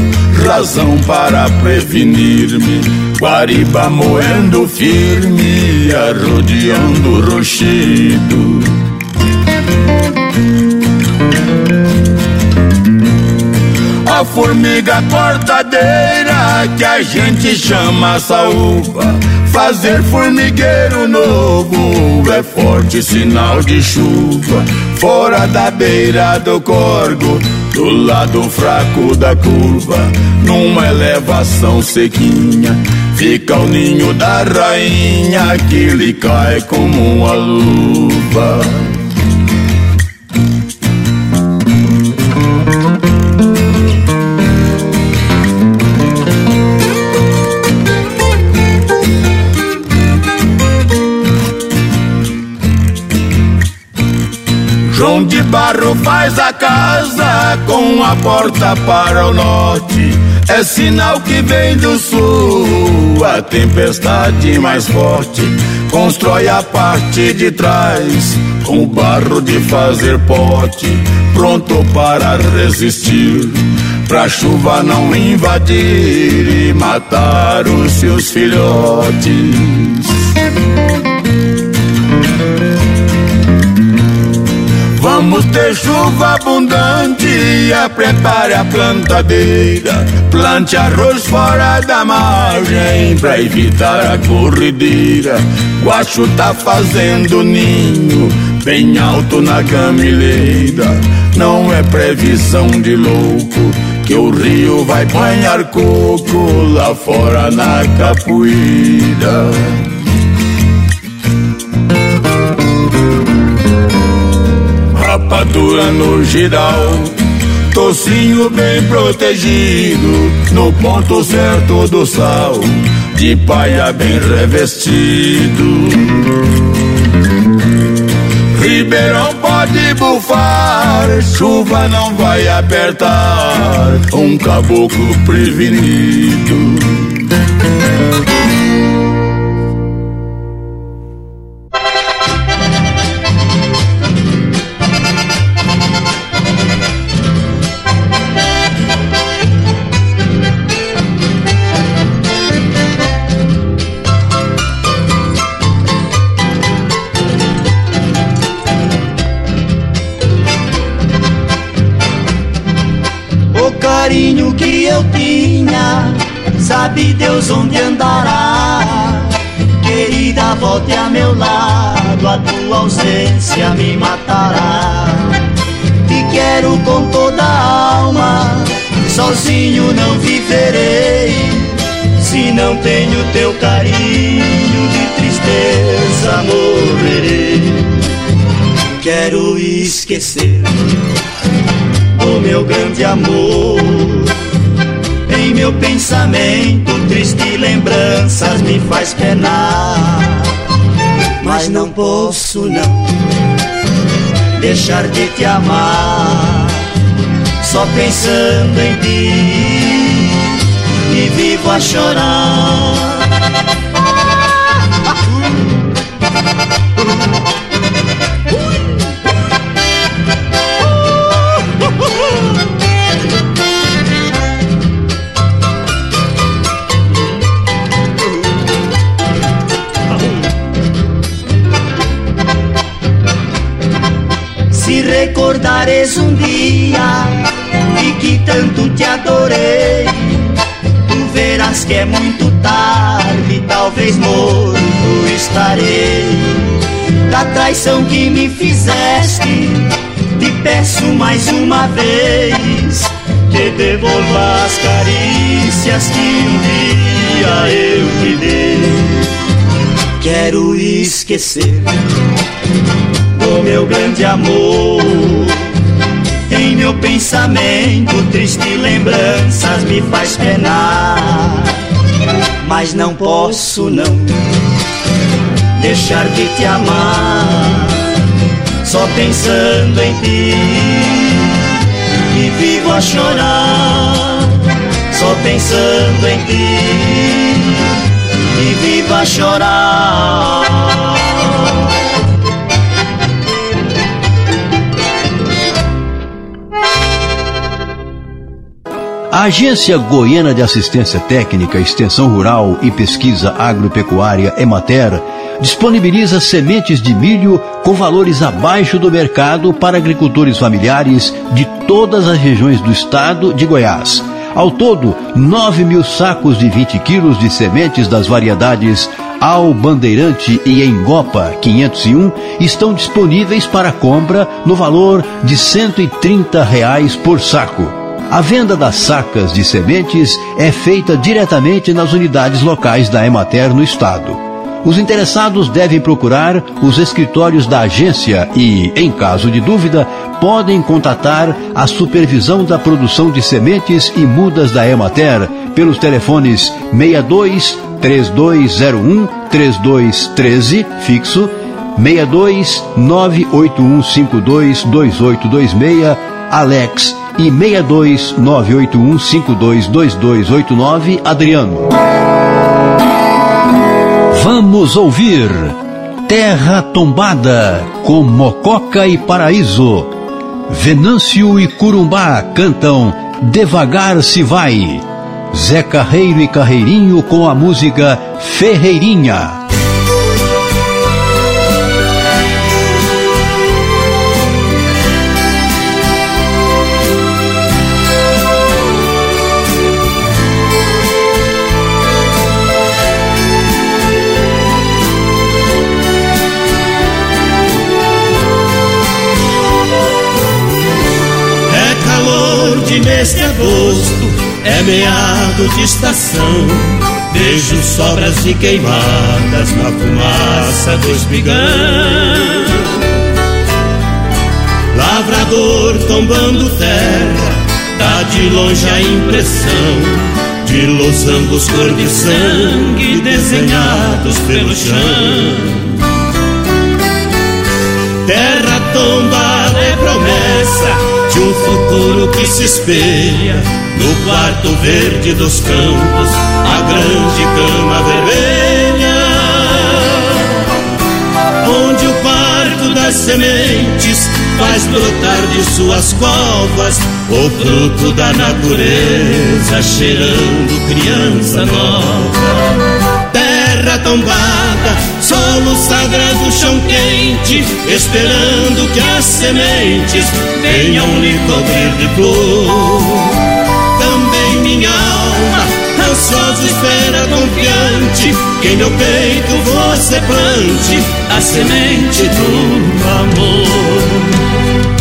Speaker 24: Razão para prevenir-me, Guariba moendo firme, arrodeando o rochedo. Formiga cortadeira que a gente chama saúva. Fazer formigueiro novo é forte sinal de chuva. Fora da beira do corgo, do lado fraco da curva, numa elevação sequinha, fica o ninho da rainha que lhe cai como uma luva. João de Barro faz a casa com a porta para o norte. É sinal que vem do sul, a tempestade mais forte. Constrói a parte de trás com barro de fazer pote, pronto para resistir. Pra chuva não invadir e matar os seus filhotes. Vamos ter chuva abundante, prepare a plantadeira. Plante arroz fora da margem pra evitar a corrideira. Guacho tá fazendo ninho bem alto na camileira. Não é previsão de louco que o rio vai banhar coco lá fora na capoeira. Rapadura no giral, tocinho bem protegido, no ponto certo do sal, de paia bem revestido. Ribeirão pode bufar, chuva não vai apertar um caboclo prevenido.
Speaker 25: Ausência me matará. Te quero com toda a alma, sozinho não viverei. Se não tenho teu carinho, de tristeza morrerei. Quero esquecer o meu grande amor em meu pensamento, triste lembranças me faz penar. Mas não posso não deixar de te amar. Só pensando em ti e vivo a chorar. Recordares um dia e que tanto te adorei. Tu verás que é muito tarde, talvez morto estarei. Da traição que me fizeste, te peço mais uma vez que devolva as carícias que um dia eu te dei. Quero esquecer meu grande amor. Em meu pensamento, triste lembranças me faz penar. Mas não posso não deixar de te amar. Só pensando em ti e vivo a chorar. Só pensando em ti e vivo a chorar.
Speaker 2: A Agência Goiana de Assistência Técnica, Extensão Rural e Pesquisa Agropecuária Emater disponibiliza sementes de milho com valores abaixo do mercado para agricultores familiares de todas as regiões do estado de Goiás. Ao todo, 9 mil sacos de 20 quilos de sementes das variedades Al Bandeirante e Engopa 501 estão disponíveis para compra no valor de 130 reais por saco. A venda das sacas de sementes é feita diretamente nas unidades locais da Emater no estado. Os interessados devem procurar os escritórios da agência e, em caso de dúvida, podem contatar a supervisão da produção de sementes e mudas da Emater pelos telefones 62 3201 3213 fixo 62 98152 2826 Alex e 62981522289 Adriano. Vamos ouvir Terra Tombada com Mococa e Paraíso. Venâncio e Curumbá cantam Devagar se vai. Zé Carreiro e Carreirinho com a música Ferreirinha.
Speaker 3: Onde neste agosto é meado de estação. Vejo sobras de queimadas na fumaça do espigão. Lavrador tombando terra, dá de longe a impressão de losangos cor de sangue desenhados pelo chão. Terra tombada é promessa de um futuro que se espelha no quarto verde dos campos, a grande cama vermelha, onde o parto das sementes faz brotar de suas covas o fruto da natureza, cheirando criança nova. Tombada, solo sagrado, chão quente, esperando que as sementes venham lhe cobrir de flor. Também minha alma, ansiosa espera confiante, que em meu peito você plante a semente do amor.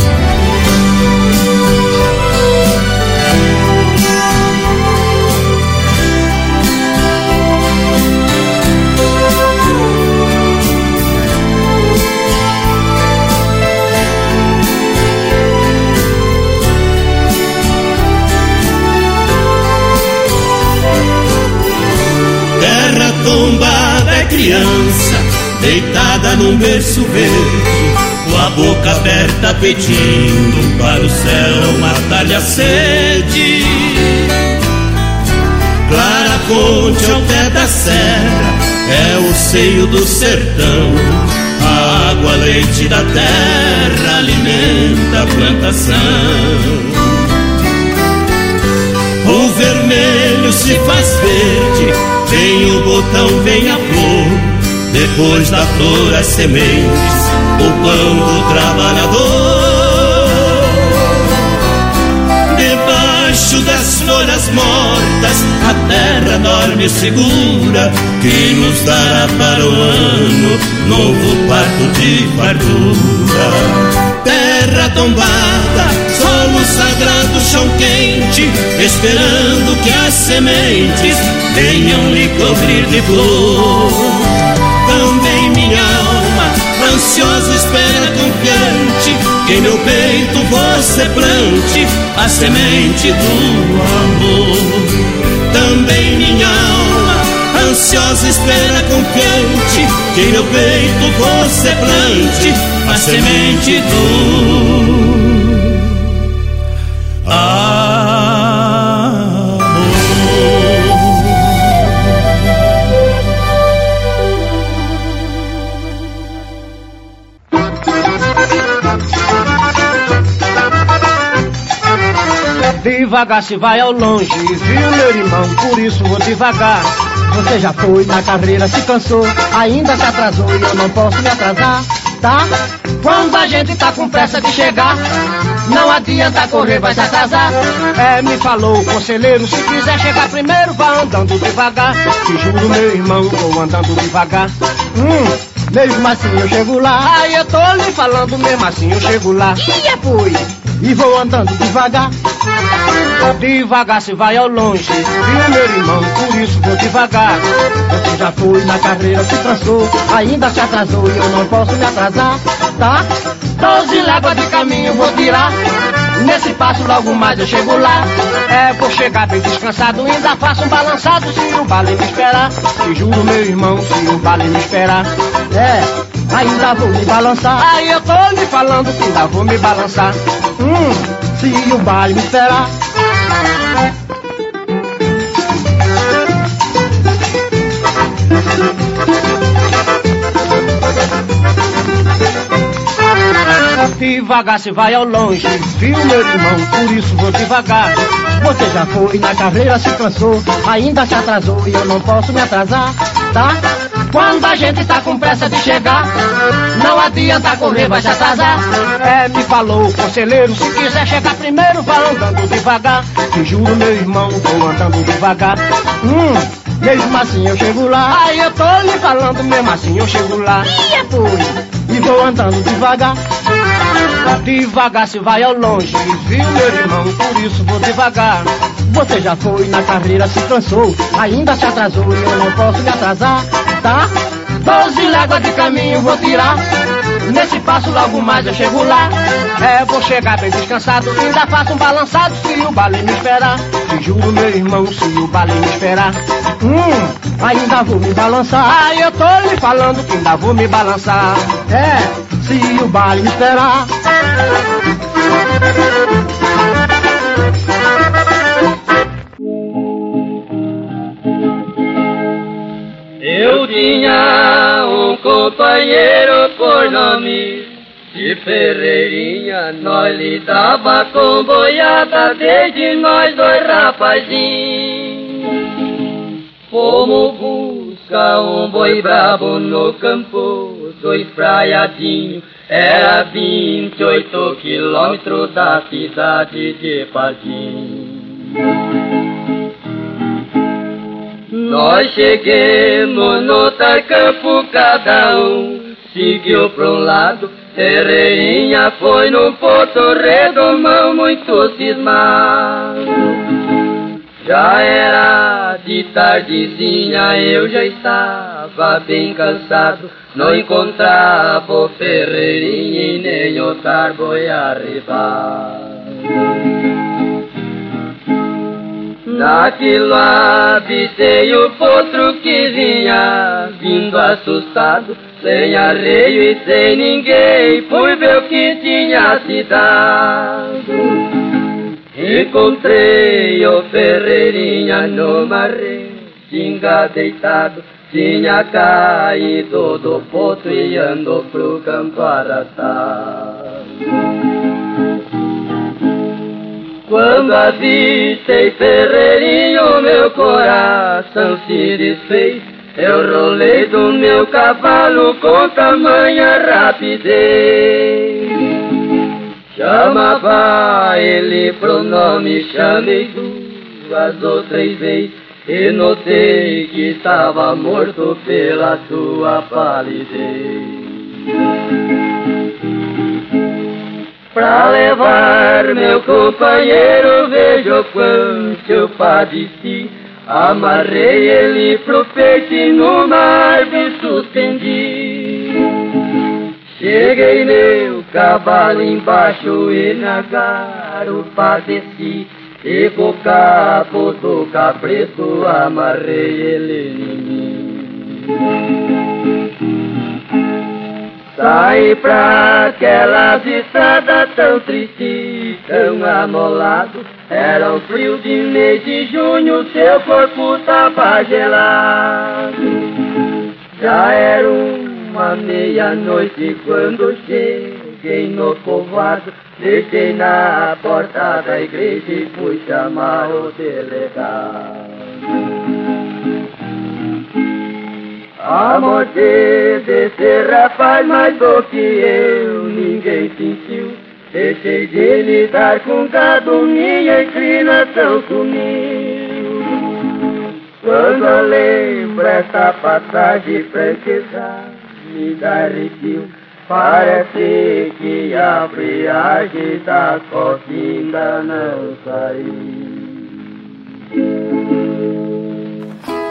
Speaker 3: Num berço verde, com a boca aberta pedindo para o céu matar-lhe a sede. Clara Ponte ao pé da serra, é o seio do sertão. A água, leite da terra alimenta a plantação. O vermelho se faz verde Vem o botão, vem a flor, depois da flor as sementes, o pão do trabalhador. Debaixo das folhas mortas, a terra dorme segura, que nos dará para o ano novo parto de fartura terra tombada, solo sagrado, chão quente, esperando que as sementes venham lhe cobrir de flor. Minha alma, ansiosa, espera confiante, que em meu peito você plante a semente do amor. Também minha alma, ansiosa, espera confiante, que em meu peito você plante a semente do
Speaker 26: Devagar se vai ao longe, viu meu irmão? Por isso vou devagar. Você já foi na carreira, se cansou, ainda se atrasou e eu não posso me atrasar, tá? Quando a gente tá com pressa de chegar, não adianta correr, vai se atrasar. É, me falou o conselheiro, se quiser chegar primeiro, vá andando devagar. Te juro, meu irmão, vou andando devagar. Hum, mesmo assim eu chego lá. Ai, eu tô lhe falando, mesmo assim eu chego lá. E fui e vou andando devagar. Devagar se vai ao longe, viu meu irmão, por isso vou devagar. Você já foi na carreira, se cansou, ainda se atrasou e eu não posso me atrasar, tá? Doze léguas de caminho vou tirar. Nesse passo logo mais eu chego lá. É, vou chegar bem descansado, ainda faço um balançado se o vale me esperar. Te juro, meu irmão, se o vale me esperar. É, ainda vou me balançar. Aí eu tô lhe falando que ainda vou me balançar. Hum, se o vale me esperar. Devagar se vai ao longe, viu meu irmão, por isso vou devagar. Você já foi na carreira, se cansou, ainda se atrasou e eu não posso me atrasar, tá? Quando a gente tá com pressa de chegar, não adianta correr, vai se atrasar. É, me falou o conselheiro, se quiser chegar primeiro, vá andando devagar. Te juro, meu irmão, vou andando devagar. Hum, mesmo assim eu chego lá. Aí eu tô lhe falando, mesmo assim eu chego lá. E é fui e vou andando devagar. Devagar se vai ao longe, viu meu irmão? Por isso vou devagar. Você já foi na carreira, se cansou, ainda se atrasou e eu não posso me atrasar, tá? Doze léguas de caminho vou tirar. Nesse passo logo mais eu chego lá. É, vou chegar bem descansado, ainda faço um balançado se o baile me esperar. Te juro, meu irmão, se o baile me esperar. Hum, ainda vou me balançar. Eu tô lhe falando que ainda vou me balançar. É, se o baile me esperar.
Speaker 27: Tinha um companheiro por nome de Ferreirinha, nós lidava com boiada desde nós dois rapazinhos. Fomos buscar um boi brabo no campo, dois praiadinhos, era 28 quilômetros da cidade de Patim. Nós chegamos no campo, cada um seguiu para um lado. Ferreirinha foi no Porto Redomão muito cismado. Já era de tardezinha, eu já estava bem cansado. Não encontrava o e nem o boi arribado. Naquilo avistei o potro que vinha vindo assustado, sem arreio e sem ninguém, fui ver o que tinha se dado. Encontrei o Ferreirinha numa retinga deitado, tinha caído do potro e andou pro campo arrastado. Quando avistei Ferreirinho, meu coração se desfez. Eu rolei do meu cavalo com tamanha rapidez. Chamava ele pro nome, chamei duas ou três vezes. E notei que estava morto pela sua palidez. Pra levar meu companheiro, vejo quanto eu padeci. Amarrei ele pro peito e numa árvore suspendi. Cheguei meu cavalo embaixo e na garupa desci. E com o cabo do cabrito amarrei ele em mim. Sai pra aquelas estradas tão tristes, tão amolado. Era o frio de mês de junho, seu corpo tava gelado. Já era uma meia-noite quando cheguei no povoado. Deixei na porta da igreja e fui chamar o delegado. A morte desse rapaz mais do que eu ninguém sentiu. Deixei de lidar com gado, minha inclinação sumiu. Quando eu lembro essa passagem franqueza, me dá arrepio. Parece que a friagem da costa ainda não saiu.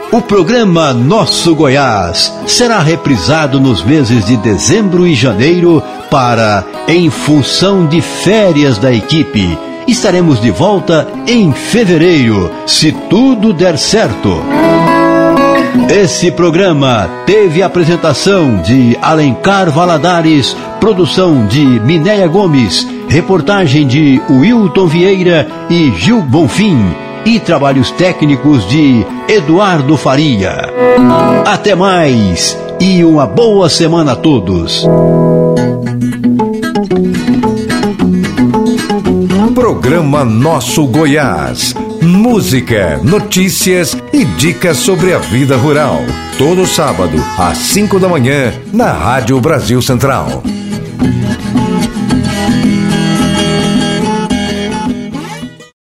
Speaker 2: O programa Nosso Goiás será reprisado nos meses de dezembro e janeiro para Em Função de Férias da Equipe. Estaremos de volta em fevereiro, se tudo der certo. Esse programa teve apresentação de Alencar Valadares, produção de Minéia Gomes, reportagem de Wilton Vieira e Gil Bonfim e trabalhos técnicos de Eduardo Faria. Até mais e uma boa semana a todos.
Speaker 1: Programa Nosso Goiás. Música, notícias e dicas sobre a vida rural. Todo sábado, às 5 da manhã, na Rádio Brasil Central.